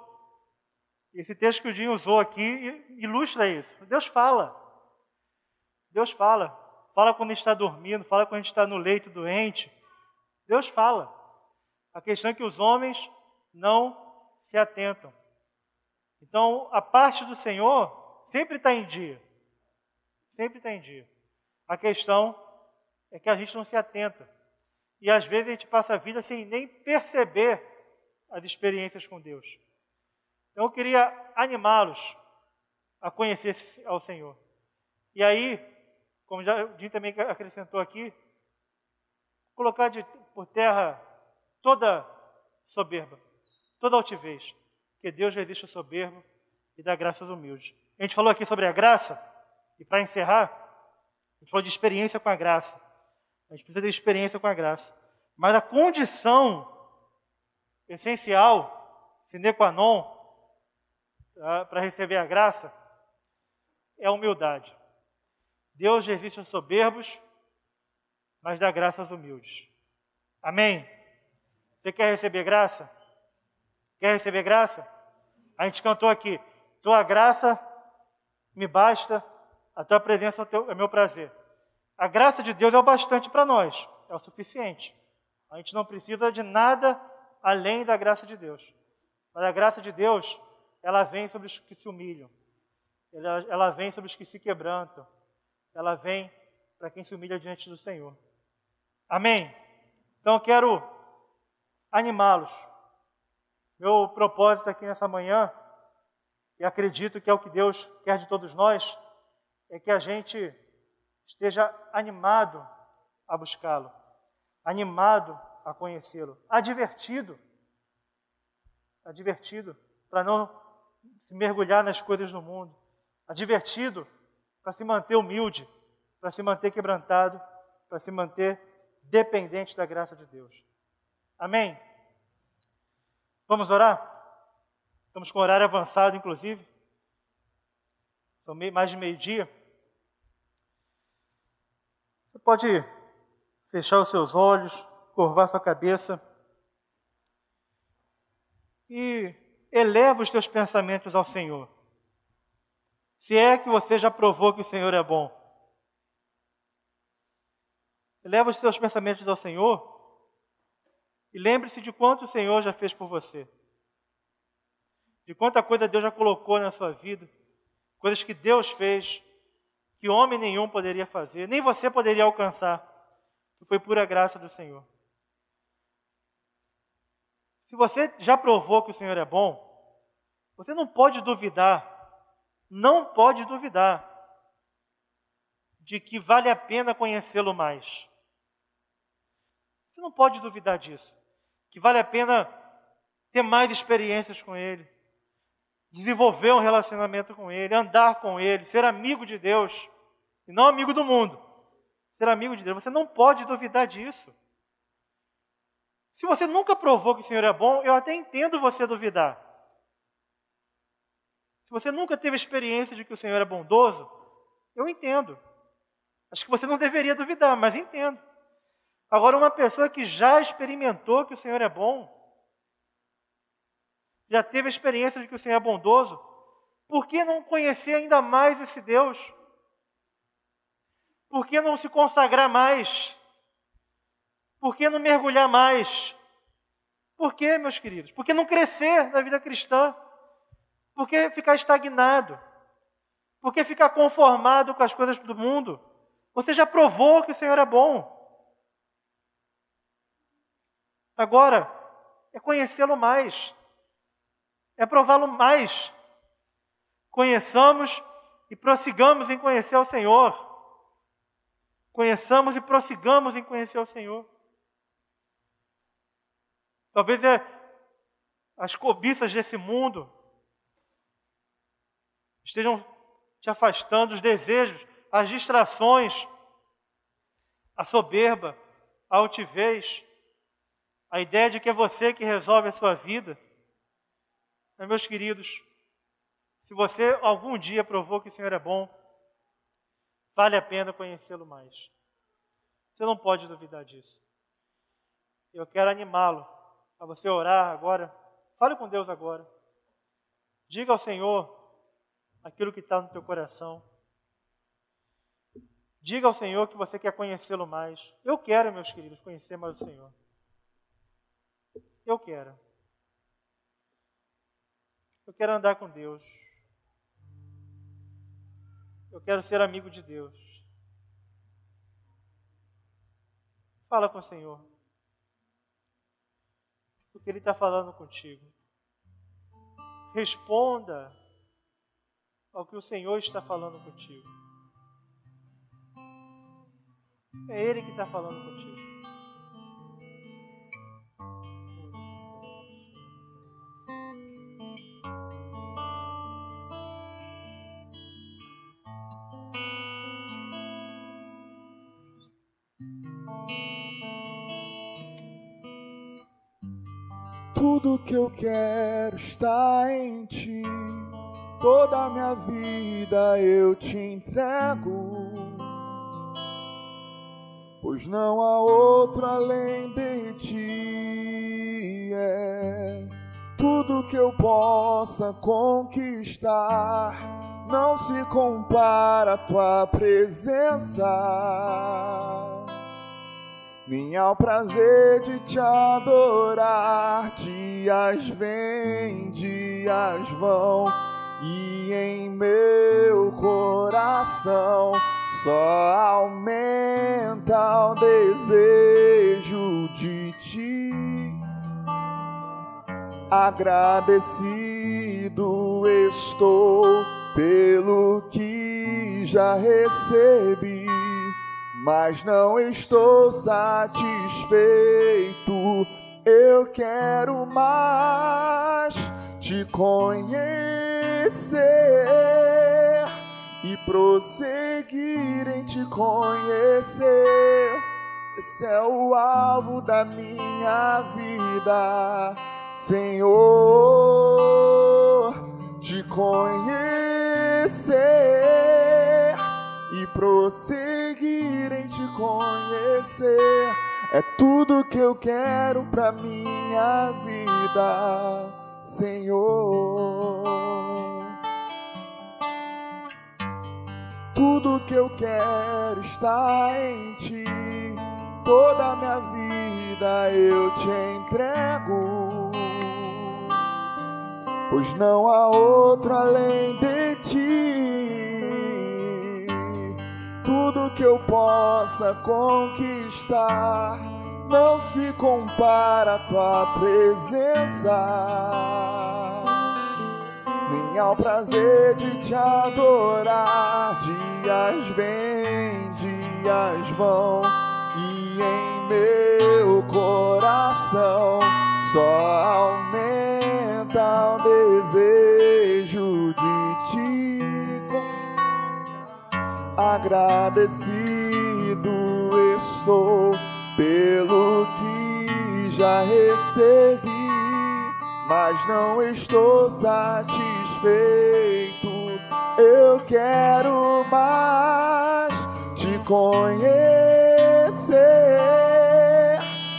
Esse texto que o Dinho usou aqui ilustra isso. Deus fala. Deus fala. Fala quando a gente está dormindo, fala quando a gente está no leito doente. Deus fala. A questão é que os homens não se atentam. Então, a parte do Senhor sempre está em dia. Sempre está em dia. A questão é que a gente não se atenta. E às vezes a gente passa a vida sem nem perceber as experiências com Deus. Então eu queria animá-los a conhecer ao Senhor. E aí, como já o Jim também acrescentou aqui, colocar de, por terra toda soberba, toda altivez, que Deus resiste ao soberbo e dá graça aos humildes. A gente falou aqui sobre a graça, e para encerrar, a gente falou de experiência com a graça. A gente precisa ter experiência com a graça. Mas a condição essencial, sine qua non, para receber a graça, é a humildade. Deus resiste aos soberbos, mas dá graça aos humildes. Amém? Você quer receber graça? Quer receber graça? A gente cantou aqui: Tua graça me basta, a tua presença é, é meu prazer. A graça de Deus é o bastante para nós, é o suficiente. A gente não precisa de nada além da graça de Deus. Mas a graça de Deus, ela vem sobre os que se humilham, ela, ela vem sobre os que se quebrantam, ela vem para quem se humilha diante do Senhor. Amém? Então eu quero animá-los meu propósito aqui nessa manhã, e acredito que é o que Deus quer de todos nós, é que a gente esteja animado a buscá-lo, animado a conhecê-lo, advertido, advertido para não se mergulhar nas coisas do mundo, advertido para se manter humilde, para se manter quebrantado, para se manter dependente da graça de Deus. Amém? Vamos orar? Estamos com horário avançado, inclusive. São mais de meio-dia. Você pode fechar os seus olhos, curvar sua cabeça e eleva os teus pensamentos ao Senhor. Se é que você já provou que o Senhor é bom, eleva os teus pensamentos ao Senhor e lembre-se de quanto o Senhor já fez por você. De quanta coisa Deus já colocou na sua vida. Coisas que Deus fez, que homem nenhum poderia fazer, nem você poderia alcançar. Que foi pura graça do Senhor. Se você já provou que o Senhor é bom, você não pode duvidar, não pode duvidar de que vale a pena conhecê-lo mais. Você não pode duvidar disso que vale a pena ter mais experiências com Ele, desenvolver um relacionamento com Ele, andar com Ele, ser amigo de Deus e não amigo do mundo. Ser amigo de Deus. Você não pode duvidar disso. Se você nunca provou que o Senhor é bom, eu até entendo você duvidar. Se você nunca teve experiência de que o Senhor é bondoso, eu entendo. Acho que você não deveria duvidar, mas entendo. Agora, uma pessoa que já experimentou que o Senhor é bom, já teve a experiência de que o Senhor é bondoso, por que não conhecer ainda mais esse Deus? Por que não se consagrar mais? Por que não mergulhar mais? Por que, meus queridos? Por que não crescer na vida cristã? Por que ficar estagnado? Por que ficar conformado com as coisas do mundo? Você já provou que o Senhor é bom. Agora é conhecê-lo mais, é prová-lo mais. Conheçamos e prossigamos em conhecer o Senhor. Conheçamos e prossigamos em conhecer o Senhor. Talvez é as cobiças desse mundo estejam te afastando, os desejos, as distrações, a soberba, a altivez, a ideia de que é você que resolve a sua vida. Mas, meus queridos, se você algum dia provou que o Senhor é bom, vale a pena conhecê-lo mais. Você não pode duvidar disso. Eu quero animá-lo a você orar agora. Fale com Deus agora. Diga ao Senhor aquilo que está no teu coração. Diga ao Senhor que você quer conhecê-lo mais. Eu quero, meus queridos, conhecer mais o Senhor. Eu quero. Eu quero andar com Deus. Eu quero ser amigo de Deus. Fala com o Senhor. O que Ele está falando contigo. Responda ao que o Senhor está falando contigo. É Ele que está falando contigo. Que eu quero está em ti. Toda a minha vida eu te entrego. Pois não há outro além de ti. É tudo que eu possa conquistar. Não se compara a tua presença nem ao prazer de te adorar. Dias vêm, dias vão, e em meu coração só aumenta o desejo de ti. Agradecido estou pelo que já recebi mas não estou satisfeito. Eu quero mais te conhecer e prosseguir em te conhecer. Esse é o alvo da minha vida, Senhor, te conhecer e prosseguir conhecer. É tudo que eu quero pra minha vida, Senhor. Tudo que eu quero está em ti. Toda a minha vida eu te entrego. Pois não há outro além de ti tudo que eu possa conquistar. Não se compara à tua presença, nem ao prazer de te adorar. Dias vêm, dias vão, e em meu coração só aumenta o desejo agradecido estou pelo que já recebi, mas não estou satisfeito. Eu quero mais te conhecer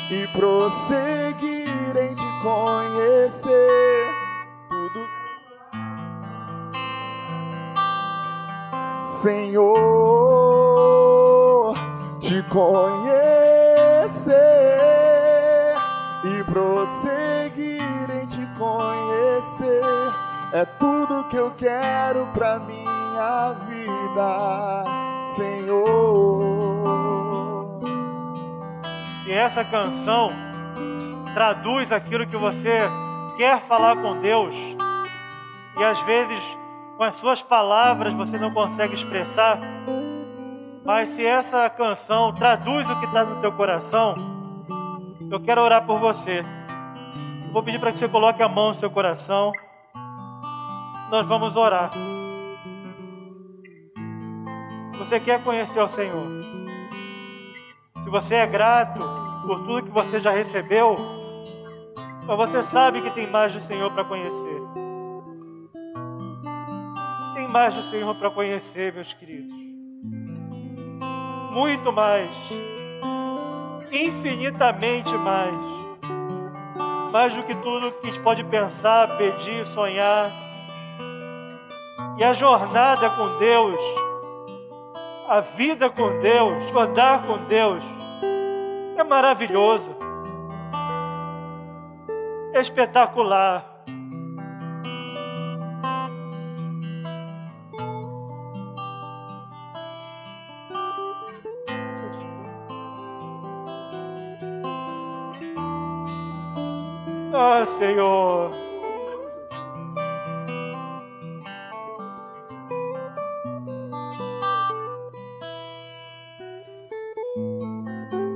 e prosseguir em te conhecer Senhor, te conhecer e prosseguir em te conhecer é tudo que eu quero pra minha vida, Senhor. Se essa canção traduz aquilo que você quer falar com Deus e às vezes com as suas palavras você não consegue expressar, mas se essa canção traduz o que está no teu coração, eu quero orar por você. Eu vou pedir para que você coloque a mão no seu coração. Nós vamos orar. Você quer conhecer o Senhor? Se você é grato por tudo que você já recebeu, mas você sabe que tem mais do Senhor para conhecer. Mais do Senhor para conhecer, meus queridos. Muito mais. Infinitamente mais mais do que tudo que a gente pode pensar, pedir, sonhar. E a jornada com Deus, a vida com Deus, andar com Deus, é maravilhoso, é espetacular. Senhor.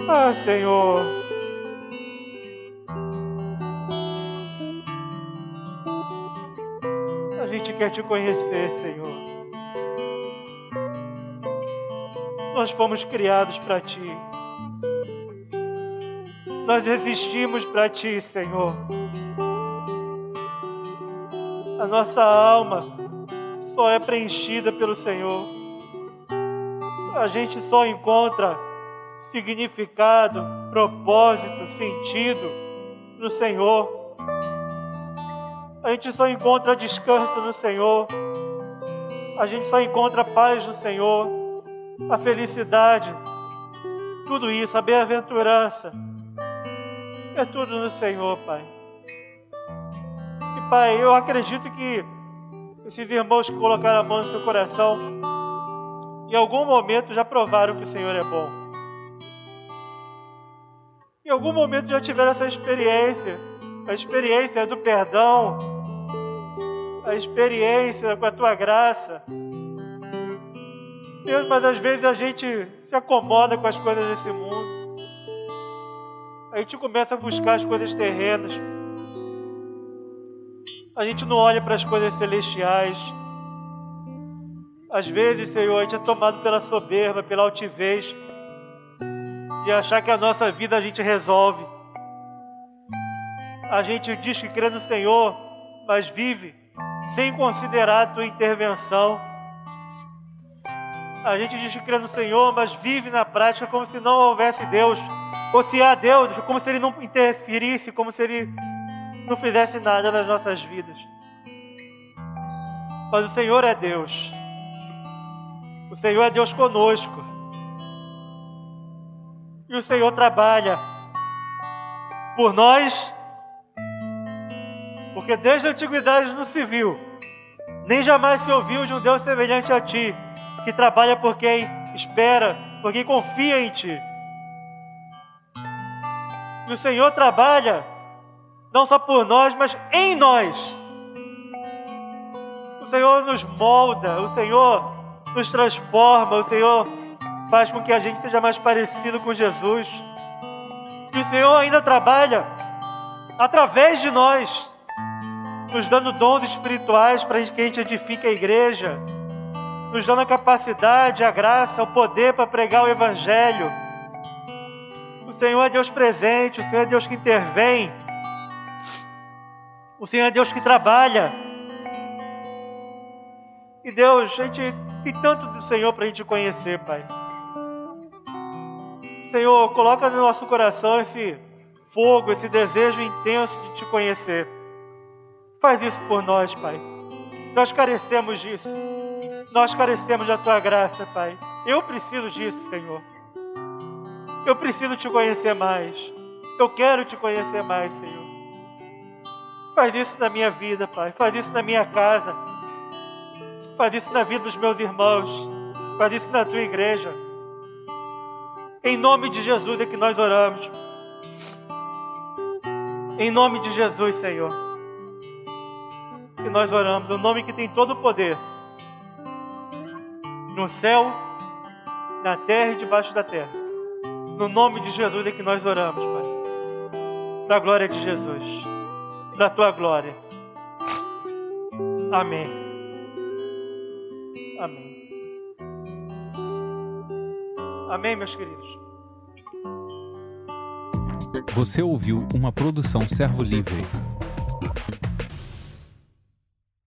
Ah, Senhor. A gente quer te conhecer, Senhor. Nós fomos criados para ti. Nós existimos para Ti, Senhor. A nossa alma só é preenchida pelo Senhor. A gente só encontra significado, propósito, sentido no Senhor. A gente só encontra descanso no Senhor. A gente só encontra paz no Senhor, a felicidade, tudo isso, a bem-aventurança é tudo no Senhor, Pai. Pai, eu acredito que esses irmãos que colocaram a mão no seu coração, em algum momento já provaram que o Senhor é bom. Em algum momento já tiveram essa experiência, a experiência do perdão, a experiência com a tua graça. Deus, mas às vezes a gente se acomoda com as coisas desse mundo a gente começa a buscar as coisas terrenas. A gente não olha para as coisas celestiais. Às vezes, Senhor, a gente é tomado pela soberba, pela altivez, de achar que a nossa vida a gente resolve. A gente diz que crê no Senhor, mas vive sem considerar a tua intervenção. A gente diz que crê no Senhor, mas vive na prática como se não houvesse Deus. Ou se há Deus, como se Ele não interferisse, como se Ele não fizesse nada nas nossas vidas. Mas o Senhor é Deus. O Senhor é Deus conosco. E o Senhor trabalha por nós, porque desde a antiguidade não se viu, nem jamais se ouviu de um Deus semelhante a ti, que trabalha por quem espera, por quem confia em ti. E o Senhor trabalha não só por nós, mas em nós. O Senhor nos molda, o Senhor nos transforma, o Senhor faz com que a gente seja mais parecido com Jesus. E o Senhor ainda trabalha através de nós, nos dando dons espirituais para que a gente edifique a igreja, nos dando a capacidade, a graça, o poder para pregar o Evangelho o Senhor é Deus presente, o Senhor é Deus que intervém, o Senhor é Deus que trabalha. E Deus, a gente tem tanto do Senhor para a gente conhecer, Pai. Senhor, coloca no nosso coração esse fogo, esse desejo intenso de te conhecer. Faz isso por nós, Pai. Nós carecemos disso. Nós carecemos da tua graça, Pai. Eu preciso disso, Senhor. Eu preciso te conhecer mais. Eu quero te conhecer mais, Senhor. Faz isso na minha vida, Pai. Faz isso na minha casa. Faz isso na vida dos meus irmãos. Faz isso na tua igreja. Em nome de Jesus é que nós oramos. Em nome de Jesus, Senhor. Que nós oramos. O nome que tem todo o poder. No céu, na terra e debaixo da terra. No nome de Jesus é que nós oramos, Pai. Para a glória de Jesus. Da tua glória. Amém. Amém. Amém, meus queridos. Você ouviu uma produção Servo Livre.